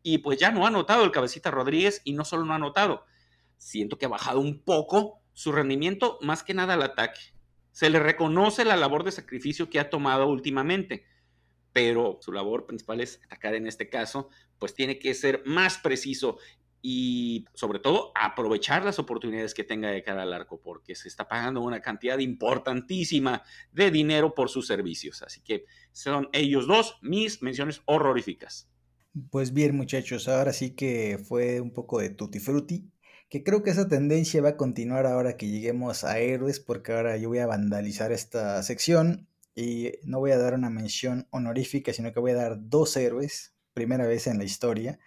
y pues ya no ha notado el cabecita Rodríguez y no solo no ha notado, siento que ha bajado un poco su rendimiento, más que nada al ataque. Se le reconoce la labor de sacrificio que ha tomado últimamente pero su labor principal es atacar en este caso, pues tiene que ser más preciso y sobre todo aprovechar las oportunidades que tenga de cara al arco, porque se está pagando una cantidad importantísima de dinero por sus servicios. Así que son ellos dos mis menciones horroríficas. Pues bien, muchachos, ahora sí que fue un poco de tutti frutti, que creo que esa tendencia va a continuar ahora que lleguemos a héroes, porque ahora yo voy a vandalizar esta sección y no voy a dar una mención honorífica, sino que voy a dar dos héroes, primera vez en la historia.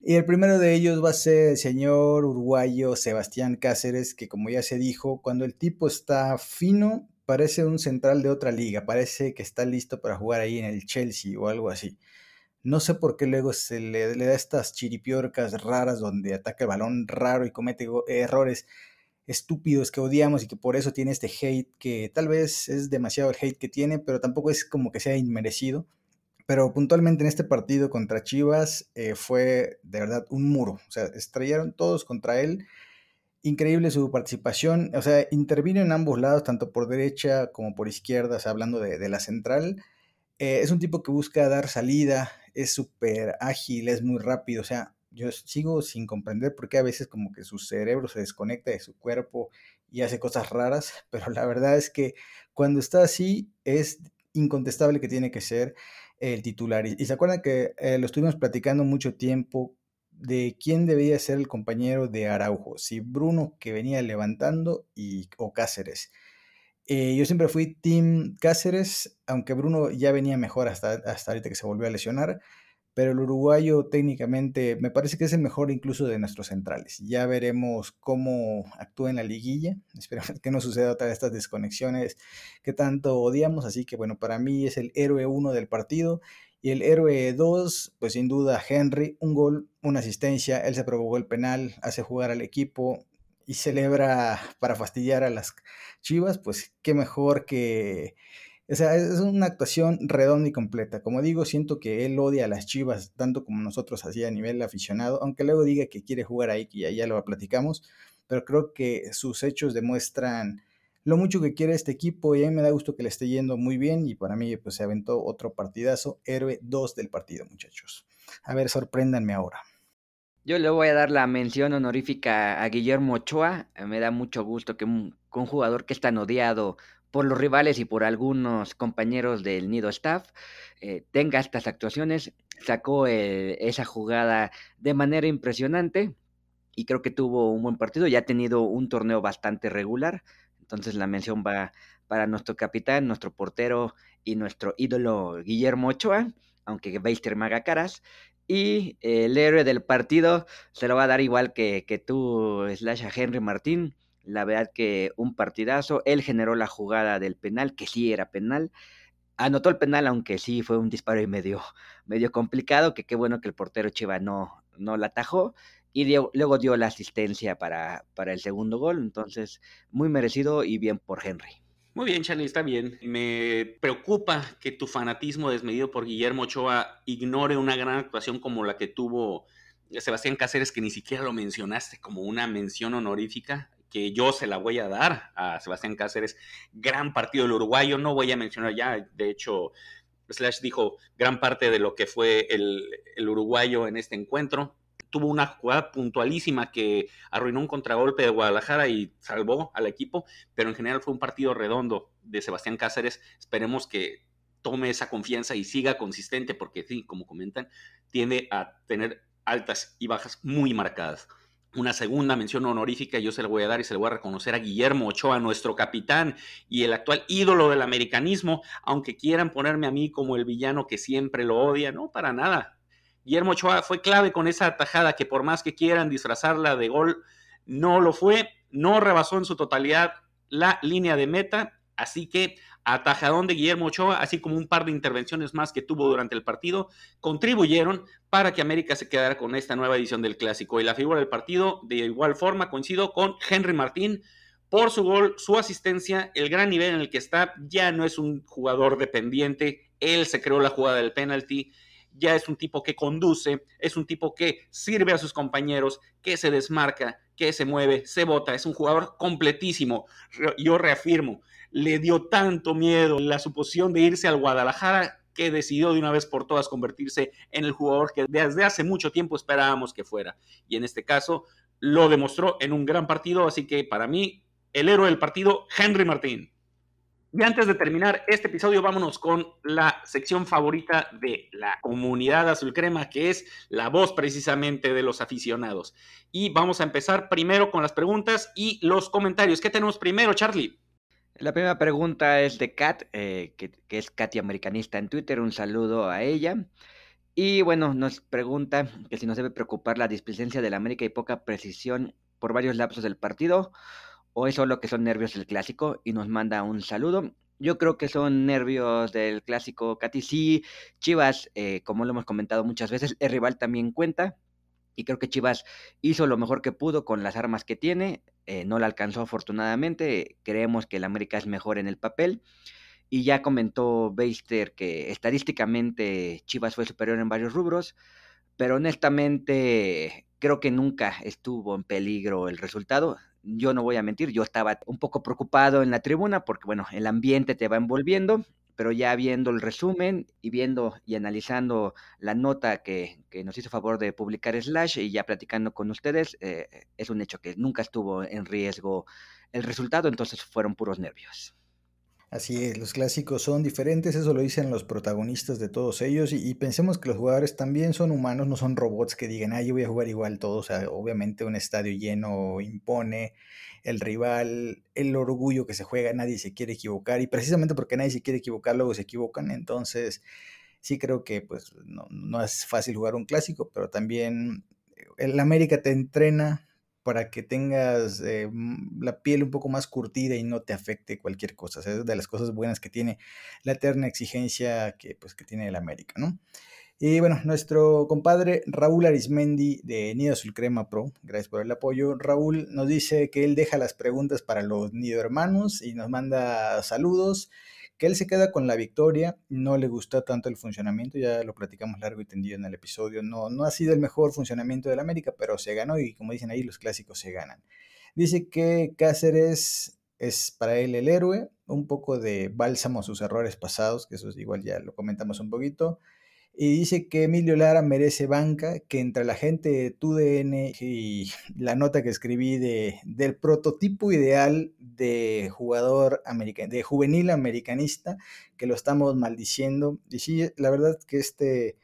Y el primero de ellos va a ser el señor uruguayo Sebastián Cáceres, que como ya se dijo, cuando el tipo está fino, parece un central de otra liga, parece que está listo para jugar ahí en el Chelsea o algo así. No sé por qué luego se le, le da estas chiripiorcas raras donde ataca el balón raro y comete errores estúpidos que odiamos y que por eso tiene este hate, que tal vez es demasiado el hate que tiene, pero tampoco es como que sea inmerecido. Pero puntualmente en este partido contra Chivas eh, fue de verdad un muro. O sea, estrellaron todos contra él. Increíble su participación. O sea, intervino en ambos lados, tanto por derecha como por izquierda, o sea, hablando de, la central. Eh, es un tipo que busca dar salida, es súper ágil, es muy rápido. O sea, yo sigo sin comprender por qué a veces como que su cerebro se desconecta de su cuerpo y hace cosas raras, pero la verdad es que cuando está así es incontestable que tiene que ser el titular. Y, se acuerdan que eh, lo estuvimos platicando mucho tiempo de quién debía ser el compañero de Araujo, si Bruno que venía levantando y, o Cáceres. Eh, yo siempre fui Team Cáceres, aunque Bruno ya venía mejor hasta, hasta ahorita que se volvió a lesionar pero el uruguayo técnicamente me parece que es el mejor incluso de nuestros centrales. Ya veremos cómo actúa en la liguilla. Esperemos que no suceda otra de estas desconexiones que tanto odiamos. Así que bueno, para mí es el héroe uno del partido. Y el héroe 2, pues sin duda Henry, un gol, una asistencia, él se provocó el penal, hace jugar al equipo y celebra para fastidiar a las Chivas, pues qué mejor que o sea, es una actuación redonda y completa. Como digo, siento que él odia a las Chivas tanto como nosotros así a nivel aficionado, aunque luego diga que quiere jugar ahí, que ya, ya lo platicamos, pero creo que sus hechos demuestran lo mucho que quiere este equipo y a mí me da gusto que le esté yendo muy bien y para mí pues se aventó otro partidazo, héroe 2 del partido muchachos. A ver, sorpréndanme ahora. Yo le voy a dar la mención honorífica a Guillermo Ochoa. Me da mucho gusto que un, que un jugador que es tan odiado por los rivales y por algunos compañeros del Nido Staff, eh, tenga estas actuaciones. Sacó eh, esa jugada de manera impresionante y creo que tuvo un buen partido. Ya ha tenido un torneo bastante regular. Entonces la mención va para nuestro capitán, nuestro portero y nuestro ídolo Guillermo Ochoa, aunque Beister me haga caras. Y el héroe del partido se lo va a dar igual que, tú, slash Henry Martín. La verdad que un partidazo. Él generó la jugada del penal, que sí era penal. Anotó el penal, aunque sí fue un disparo y medio, medio complicado, que qué bueno que el portero Chiva no, no la atajó. Y luego dio la asistencia para, para el segundo gol. Entonces, muy merecido y bien por Henry. Muy bien, Charlie, está bien. Me preocupa que tu fanatismo desmedido por Guillermo Ochoa ignore una gran actuación como la que tuvo Sebastián Cáceres, que ni siquiera lo mencionaste como una mención honorífica que yo se la voy a dar a Sebastián Cáceres. Gran partido del uruguayo, no voy a mencionar ya, de hecho, Slash dijo gran parte de lo que fue el, uruguayo en este encuentro. Tuvo una jugada puntualísima que arruinó un contragolpe de Guadalajara y salvó al equipo, pero en general fue un partido redondo de Sebastián Cáceres. Esperemos que tome esa confianza y siga consistente, porque sí, como comentan, tiende a tener altas y bajas muy marcadas una segunda mención honorífica, yo se la voy a dar y se la voy a reconocer a Guillermo Ochoa, nuestro capitán y el actual ídolo del americanismo, aunque quieran ponerme a mí como el villano que siempre lo odia, no, para nada. Guillermo Ochoa fue clave con esa atajada que por más que quieran disfrazarla de gol, no lo fue, no rebasó en su totalidad la línea de meta, así que atajadón de Guillermo Ochoa, así como un par de intervenciones más que tuvo durante el partido, contribuyeron para que América se quedara con esta nueva edición del clásico. Y la figura del partido, de igual forma, coincido con Henry Martín por su gol, su asistencia, el gran nivel en el que está. Ya no es un jugador dependiente, él se creó la jugada del penalti. Ya es un tipo que conduce, es un tipo que sirve a sus compañeros, que se desmarca, que se mueve, se bota, es un jugador completísimo. Yo reafirmo, le dio tanto miedo la suposición de irse al Guadalajara que decidió de una vez por todas convertirse en el jugador que desde hace mucho tiempo esperábamos que fuera. Y en este caso lo demostró en un gran partido, así que para mí el héroe del partido, Henry Martín. Y antes de terminar este episodio, vámonos con la sección favorita de la comunidad azul crema, que es la voz precisamente de los aficionados. Y vamos a empezar primero con las preguntas y los comentarios. ¿Qué tenemos primero, Charlie? La primera pregunta es de Kat, eh, que, es Katy Americanista en Twitter. Un saludo a ella. Y bueno, nos pregunta que si nos debe preocupar la displicencia del América y poca precisión por varios lapsos del partido, o es solo que son nervios del clásico, y nos manda un saludo. Yo creo que son nervios del clásico, Katy. Sí, Chivas, eh, como lo hemos comentado muchas veces, el rival también cuenta, y creo que Chivas hizo lo mejor que pudo con las armas que tiene. Eh, no la alcanzó afortunadamente. Creemos que el América es mejor en el papel. Y ya comentó Beister que estadísticamente Chivas fue superior en varios rubros. Pero honestamente creo que nunca estuvo en peligro el resultado. Yo no voy a mentir, yo estaba un poco preocupado en la tribuna porque, bueno, el ambiente te va envolviendo pero ya viendo el resumen y viendo y analizando la nota que, nos hizo favor de publicar Slash y ya platicando con ustedes, eh, es un hecho que nunca estuvo en riesgo el resultado, entonces fueron puros nervios. Así es, los clásicos son diferentes, eso lo dicen los protagonistas de todos ellos y, pensemos que los jugadores también son humanos, no son robots que digan, ah, yo voy a jugar igual todos, obviamente un estadio lleno impone, el rival, el orgullo que se juega, nadie se quiere equivocar y precisamente porque nadie se quiere equivocar, luego se equivocan, entonces Sí creo que pues no, no es fácil jugar un clásico, pero también el América te entrena para que tengas eh, la piel un poco más curtida y no te afecte cualquier cosa. es de las cosas buenas que tiene la eterna exigencia que, pues, que tiene el América, ¿no? Y bueno, nuestro compadre Raúl Arismendi de Nido Azul Crema Pro, gracias por el apoyo. Raúl nos dice que él deja las preguntas para los Nido Hermanos y nos manda saludos que él se queda con la victoria, no le gustó tanto el funcionamiento, ya lo platicamos largo y tendido en el episodio, no, no ha sido el mejor funcionamiento del América, pero se ganó y como dicen ahí, los clásicos se ganan. Dice que Cáceres es para él el héroe, un poco de bálsamo a sus errores pasados, que eso igual ya lo comentamos un poquito, y dice que Emilio Lara merece banca, que entre la gente de TUDN y la nota que escribí de, del prototipo ideal de jugador americano, de juvenil americanista, que lo estamos maldiciendo. Y sí, la verdad que este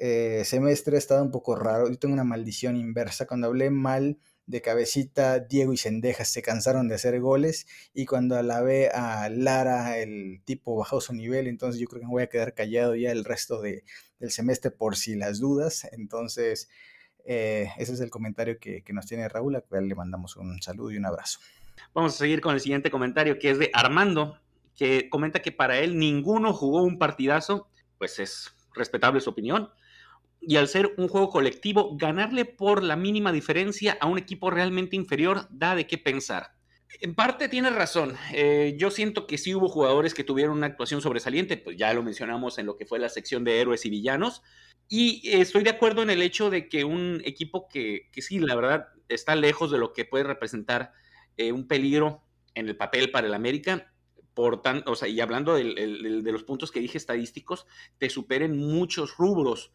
eh, semestre ha estado un poco raro. Yo tengo una maldición inversa. Cuando hablé mal de cabecita, Diego y Sendejas se cansaron de hacer goles y cuando alabé a Lara, el tipo bajó su nivel, entonces yo creo que me voy a quedar callado ya el resto de, del semestre por si las dudas. Entonces, eh, ese es el comentario que, nos tiene Raúl, a cual le mandamos un saludo y un abrazo. Vamos a seguir con el siguiente comentario que es de Armando, que comenta que para él ninguno jugó un partidazo, pues es respetable su opinión y al ser un juego colectivo, ganarle por la mínima diferencia a un equipo realmente inferior da de qué pensar. En parte tiene razón. Eh, yo siento que sí hubo jugadores que tuvieron una actuación sobresaliente, pues ya lo mencionamos en lo que fue la sección de héroes y villanos. Y estoy de acuerdo en el hecho de que un equipo que sí, la verdad, está lejos de lo que puede representar eh, un peligro en el papel para el América, por tan, o sea, y hablando de, los puntos que dije estadísticos, te superen muchos rubros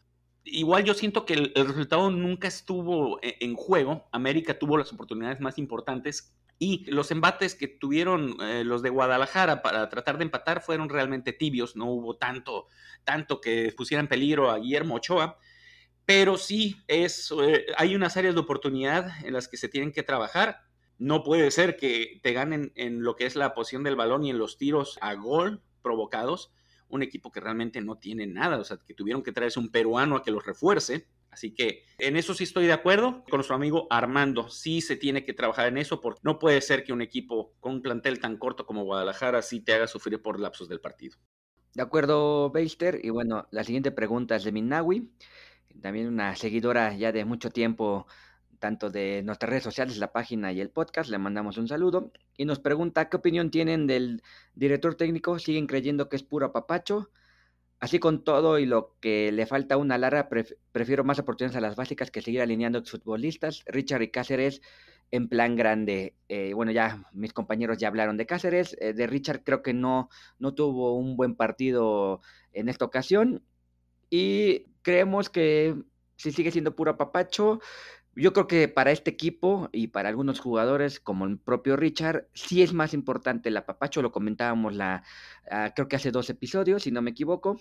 igual yo siento que el, resultado nunca estuvo e, en, juego. América tuvo las oportunidades más importantes y los embates que tuvieron eh, los de Guadalajara para tratar de empatar fueron realmente tibios. No hubo tanto, tanto que pusiera en peligro a Guillermo Ochoa. Pero sí, es, eh, hay unas áreas de oportunidad en las que se tienen que trabajar. No puede ser que te ganen en lo que es la posición del balón y en los tiros a gol provocados un equipo que realmente no tiene nada, o sea, que tuvieron que traerse un peruano a que los refuerce. Así que en eso sí estoy de acuerdo con nuestro amigo Armando. Sí se tiene que trabajar en eso porque no puede ser que un equipo con un plantel tan corto como Guadalajara sí te haga sufrir por lapsos del partido. De acuerdo, Beister. Y bueno, la siguiente pregunta es de Minawi, también una seguidora ya de mucho tiempo tanto de nuestras redes sociales, la página y el podcast. Le mandamos un saludo y nos pregunta qué opinión tienen del director técnico. ¿Siguen creyendo que es puro papacho? Así con todo y lo que le falta una Lara, prefiero más oportunidades a las básicas que seguir alineando futbolistas. Richard y Cáceres en plan grande. Eh, bueno, ya mis compañeros ya hablaron de Cáceres. Eh, de Richard creo que no, no tuvo un buen partido en esta ocasión. Y creemos que si sigue siendo puro papacho, yo creo que para este equipo y para algunos jugadores, como el propio Richard, sí es más importante el apapacho, lo comentábamos la, ah, creo que hace dos episodios, si no me equivoco.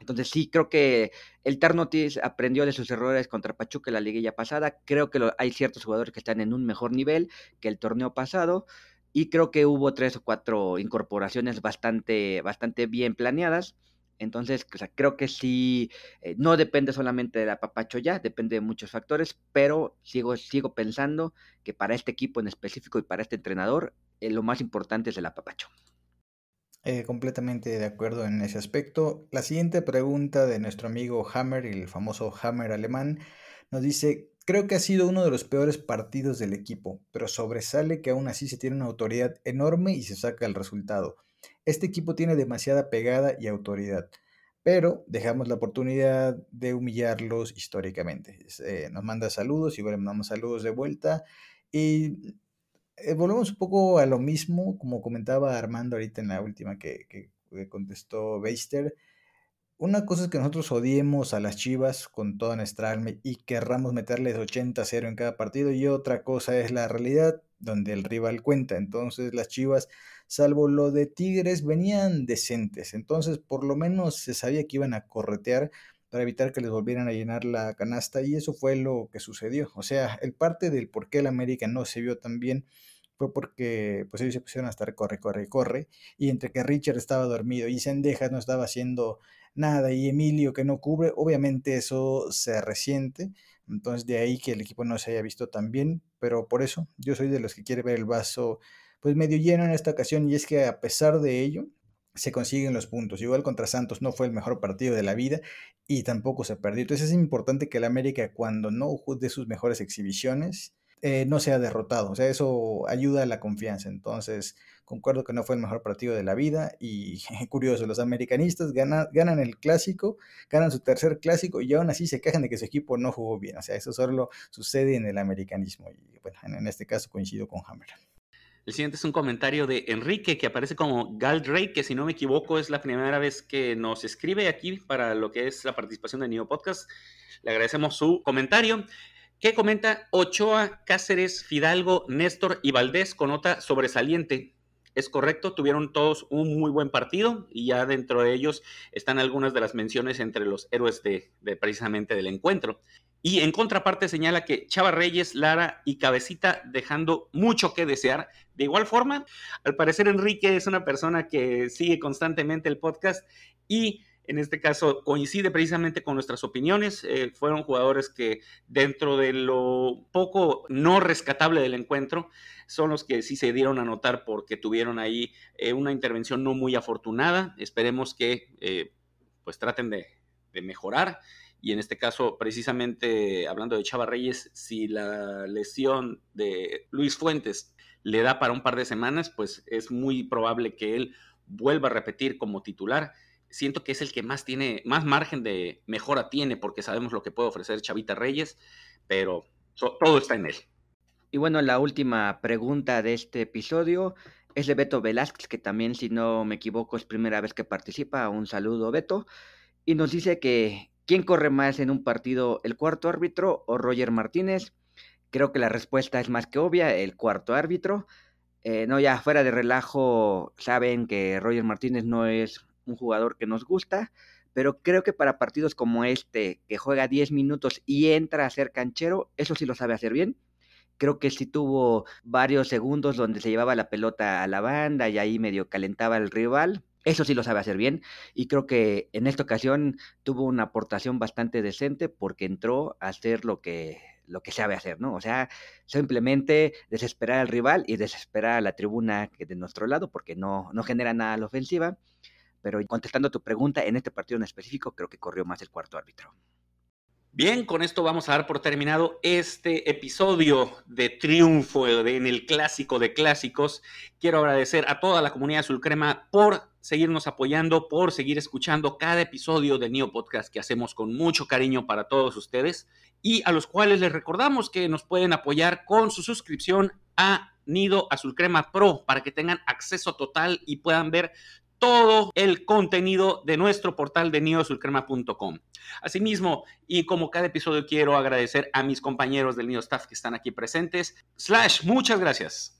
Entonces sí, creo que el Tarnotis aprendió de sus errores contra Pachuca en la liguilla pasada. Creo que hay ciertos jugadores que están en un mejor nivel que el torneo pasado. Y creo que hubo tres o cuatro incorporaciones bastante, bastante bien planeadas. Entonces, creo que sí, eh, no depende solamente del apapacho ya, depende de muchos factores, pero sigo, sigo pensando que para este equipo en específico y para este entrenador, eh, lo más importante es el apapacho. Eh, completamente de acuerdo en ese aspecto. La siguiente pregunta de nuestro amigo Hammer, el famoso Hammer alemán, nos dice, creo que ha sido uno de los peores partidos del equipo, pero sobresale que aún así se tiene una autoridad enorme y se saca el resultado. Este equipo tiene demasiada pegada y autoridad, pero dejamos la oportunidad de humillarlos históricamente. Eh, nos manda saludos y bueno, mandamos saludos de vuelta. Y eh, volvemos un poco a lo mismo, como comentaba Armando ahorita en la última que, que contestó Beister. Una cosa es que nosotros odiemos a las Chivas con toda nuestra alma y querramos meterles 80-0 en cada partido y otra cosa es la realidad donde el rival cuenta. Entonces las Chivas, salvo lo de Tigres, venían decentes. Entonces por lo menos se sabía que iban a corretear para evitar que les volvieran a llenar la canasta y eso fue lo que sucedió. O sea, el parte del por qué el América no se vio tan bien fue porque pues ellos se pusieron a estar corre, corre, corre y entre que Richard estaba dormido y Sendejas no estaba haciendo nada, y Emilio que no cubre, obviamente eso se resiente, entonces de ahí que el equipo no se haya visto tan bien, pero por eso yo soy de los que quiere ver el vaso pues medio lleno en esta ocasión y es que a pesar de ello se consiguen los puntos. Igual contra Santos no fue el mejor partido de la vida y tampoco se perdió. Entonces es importante que el América cuando no de sus mejores exhibiciones eh, no sea derrotado. O sea, eso ayuda a la confianza. Entonces, concuerdo que no fue el mejor partido de la vida y curioso, los americanistas ganan, ganan el clásico, ganan su tercer clásico y aún así se quejan de que su equipo no jugó bien. O sea, eso solo sucede en el americanismo y bueno, en, este caso coincido con Hammer. El siguiente es un comentario de Enrique que aparece como Gal Drake, que si no me equivoco es la primera vez que nos escribe aquí para lo que es la participación de Neo Podcast. Le agradecemos su comentario. ¿Qué comenta Ochoa, Cáceres, Fidalgo, Néstor y Valdés con nota sobresaliente. Es correcto, tuvieron todos un muy buen partido y ya dentro de ellos están algunas de las menciones entre los héroes de, precisamente del encuentro. Y en contraparte señala que Chava Reyes, Lara y Cabecita dejando mucho que desear. De igual forma, al parecer Enrique es una persona que sigue constantemente el podcast y en este caso coincide precisamente con nuestras opiniones. Eh, fueron jugadores que dentro de lo poco no rescatable del encuentro, son los que sí se dieron a notar porque tuvieron ahí eh, una intervención no muy afortunada. Esperemos que eh, pues traten de, de mejorar. Y en este caso, precisamente hablando de Chava Reyes, si la lesión de Luis Fuentes le da para un par de semanas, pues es muy probable que él vuelva a repetir como titular siento que es el que más tiene, más margen de mejora tiene, porque sabemos lo que puede ofrecer Chavita Reyes, pero todo está en él. Y bueno, la última pregunta de este episodio es de Beto Velázquez, que también, si no me equivoco, es primera vez que participa. Un saludo, Beto. Y nos dice que, ¿quién corre más en un partido, el cuarto árbitro o Roger Martínez? Creo que la respuesta es más que obvia, el cuarto árbitro. Eh, no, ya fuera de relajo, saben que Roger Martínez no es un jugador que nos gusta, pero creo que para partidos como este, que juega 10 minutos y entra a ser canchero, eso sí lo sabe hacer bien. Creo que sí tuvo varios segundos donde se llevaba la pelota a la banda y ahí medio calentaba al rival. Eso sí lo sabe hacer bien. Y creo que en esta ocasión tuvo una aportación bastante decente porque entró a hacer lo que, lo que sabe hacer, ¿no? O sea, simplemente desesperar al rival y desesperar a la tribuna que de nuestro lado porque no, no genera nada a la ofensiva pero contestando tu pregunta, en este partido en específico creo que corrió más el cuarto árbitro. Bien, con esto vamos a dar por terminado este episodio de triunfo en el clásico de clásicos. Quiero agradecer a toda la comunidad Azul Crema por seguirnos apoyando, por seguir escuchando cada episodio del Neo Podcast que hacemos con mucho cariño para todos ustedes y a los cuales les recordamos que nos pueden apoyar con su suscripción a Nido Azul Crema Pro para que tengan acceso total y puedan ver todo el contenido de nuestro portal de neosulcrema.com. Asimismo, y como cada episodio quiero agradecer a mis compañeros del Neo Staff que están aquí presentes. Slash, muchas gracias.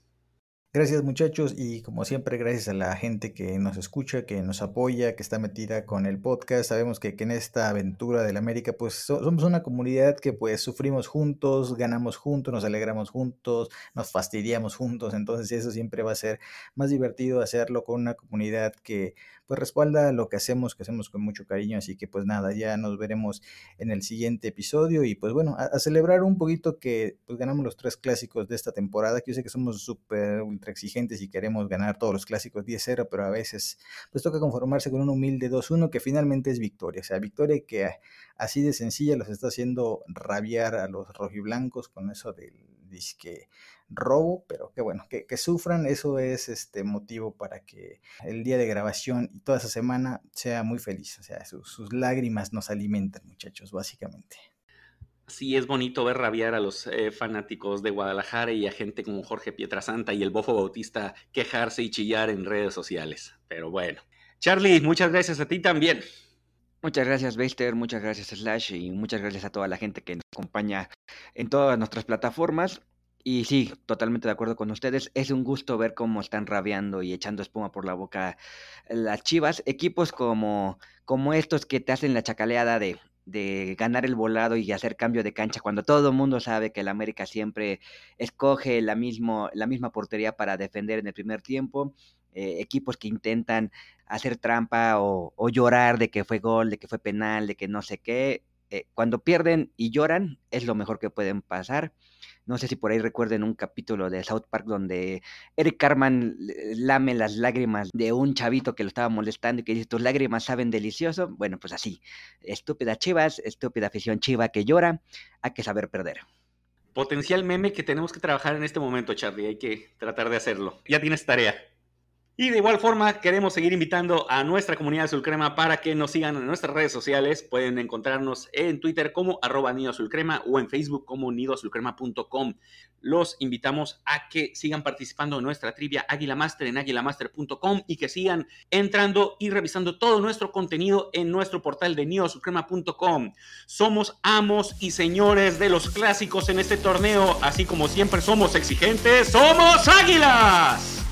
Gracias muchachos y como siempre gracias a la gente que nos escucha, que nos apoya, que está metida con el podcast. Sabemos que, en esta aventura del América pues somos una comunidad que pues sufrimos juntos, ganamos juntos, nos alegramos juntos, nos fastidiamos juntos. Entonces eso siempre va a ser más divertido hacerlo con una comunidad que pues respalda lo que hacemos, que hacemos con mucho cariño. Así que pues nada, ya nos veremos en el siguiente episodio y pues bueno, a, celebrar un poquito que pues ganamos los tres clásicos de esta temporada, que yo sé que somos súper ultra exigentes y queremos ganar todos los clásicos 10-0, pero a veces pues toca conformarse con un humilde 2-1 que finalmente es victoria. O sea, victoria que así de sencilla los está haciendo rabiar a los rojiblancos con eso del disque robo, pero que bueno, que, sufran, eso es este motivo para que el día de grabación y toda esa semana sea muy feliz, o sea, sus lágrimas nos alimentan, muchachos, básicamente. Sí, es bonito ver rabiar a los eh, fanáticos de Guadalajara y a gente como Jorge Pietrasanta y el Bofo Bautista quejarse y chillar en redes sociales. Pero bueno. Charlie, muchas gracias a ti también. Muchas gracias, Baster, muchas gracias, Slash, y muchas gracias a toda la gente que nos acompaña en todas nuestras plataformas. Y sí, totalmente de acuerdo con ustedes. Es un gusto ver cómo están rabiando y echando espuma por la boca las chivas. Equipos como, como estos que te hacen la chacaleada de, de ganar el volado y hacer cambio de cancha cuando todo el mundo sabe que el América siempre escoge la, mismo, la misma portería para defender en el primer tiempo. eh, equipos que intentan hacer trampa o, llorar de que fue gol, de que fue penal, de que no sé qué. Eh, cuando pierden y lloran es lo mejor que pueden pasar. No sé si por ahí recuerden un capítulo de South Park donde Eric Carman lame las lágrimas de un chavito que lo estaba molestando y que dice, tus lágrimas saben delicioso. Bueno, pues así, estúpida Chivas, estúpida afición Chiva que llora, hay que saber perder. Potencial meme que tenemos que trabajar en este momento, Charlie, hay que tratar de hacerlo. Ya tienes tarea. Y de igual forma, queremos seguir invitando a nuestra comunidad Azul Crema para que nos sigan en nuestras redes sociales. Pueden encontrarnos en Twitter como arroba Nido Azul Crema o en Facebook como nidoazulcrema.com. Los invitamos a que sigan participando en nuestra trivia Águila Master en águilamaster.com y que sigan entrando y revisando todo nuestro contenido en nuestro portal de nidoazulcrema.com. Somos amos y señores de los clásicos en este torneo, así como siempre somos exigentes. ¡Somos Águilas!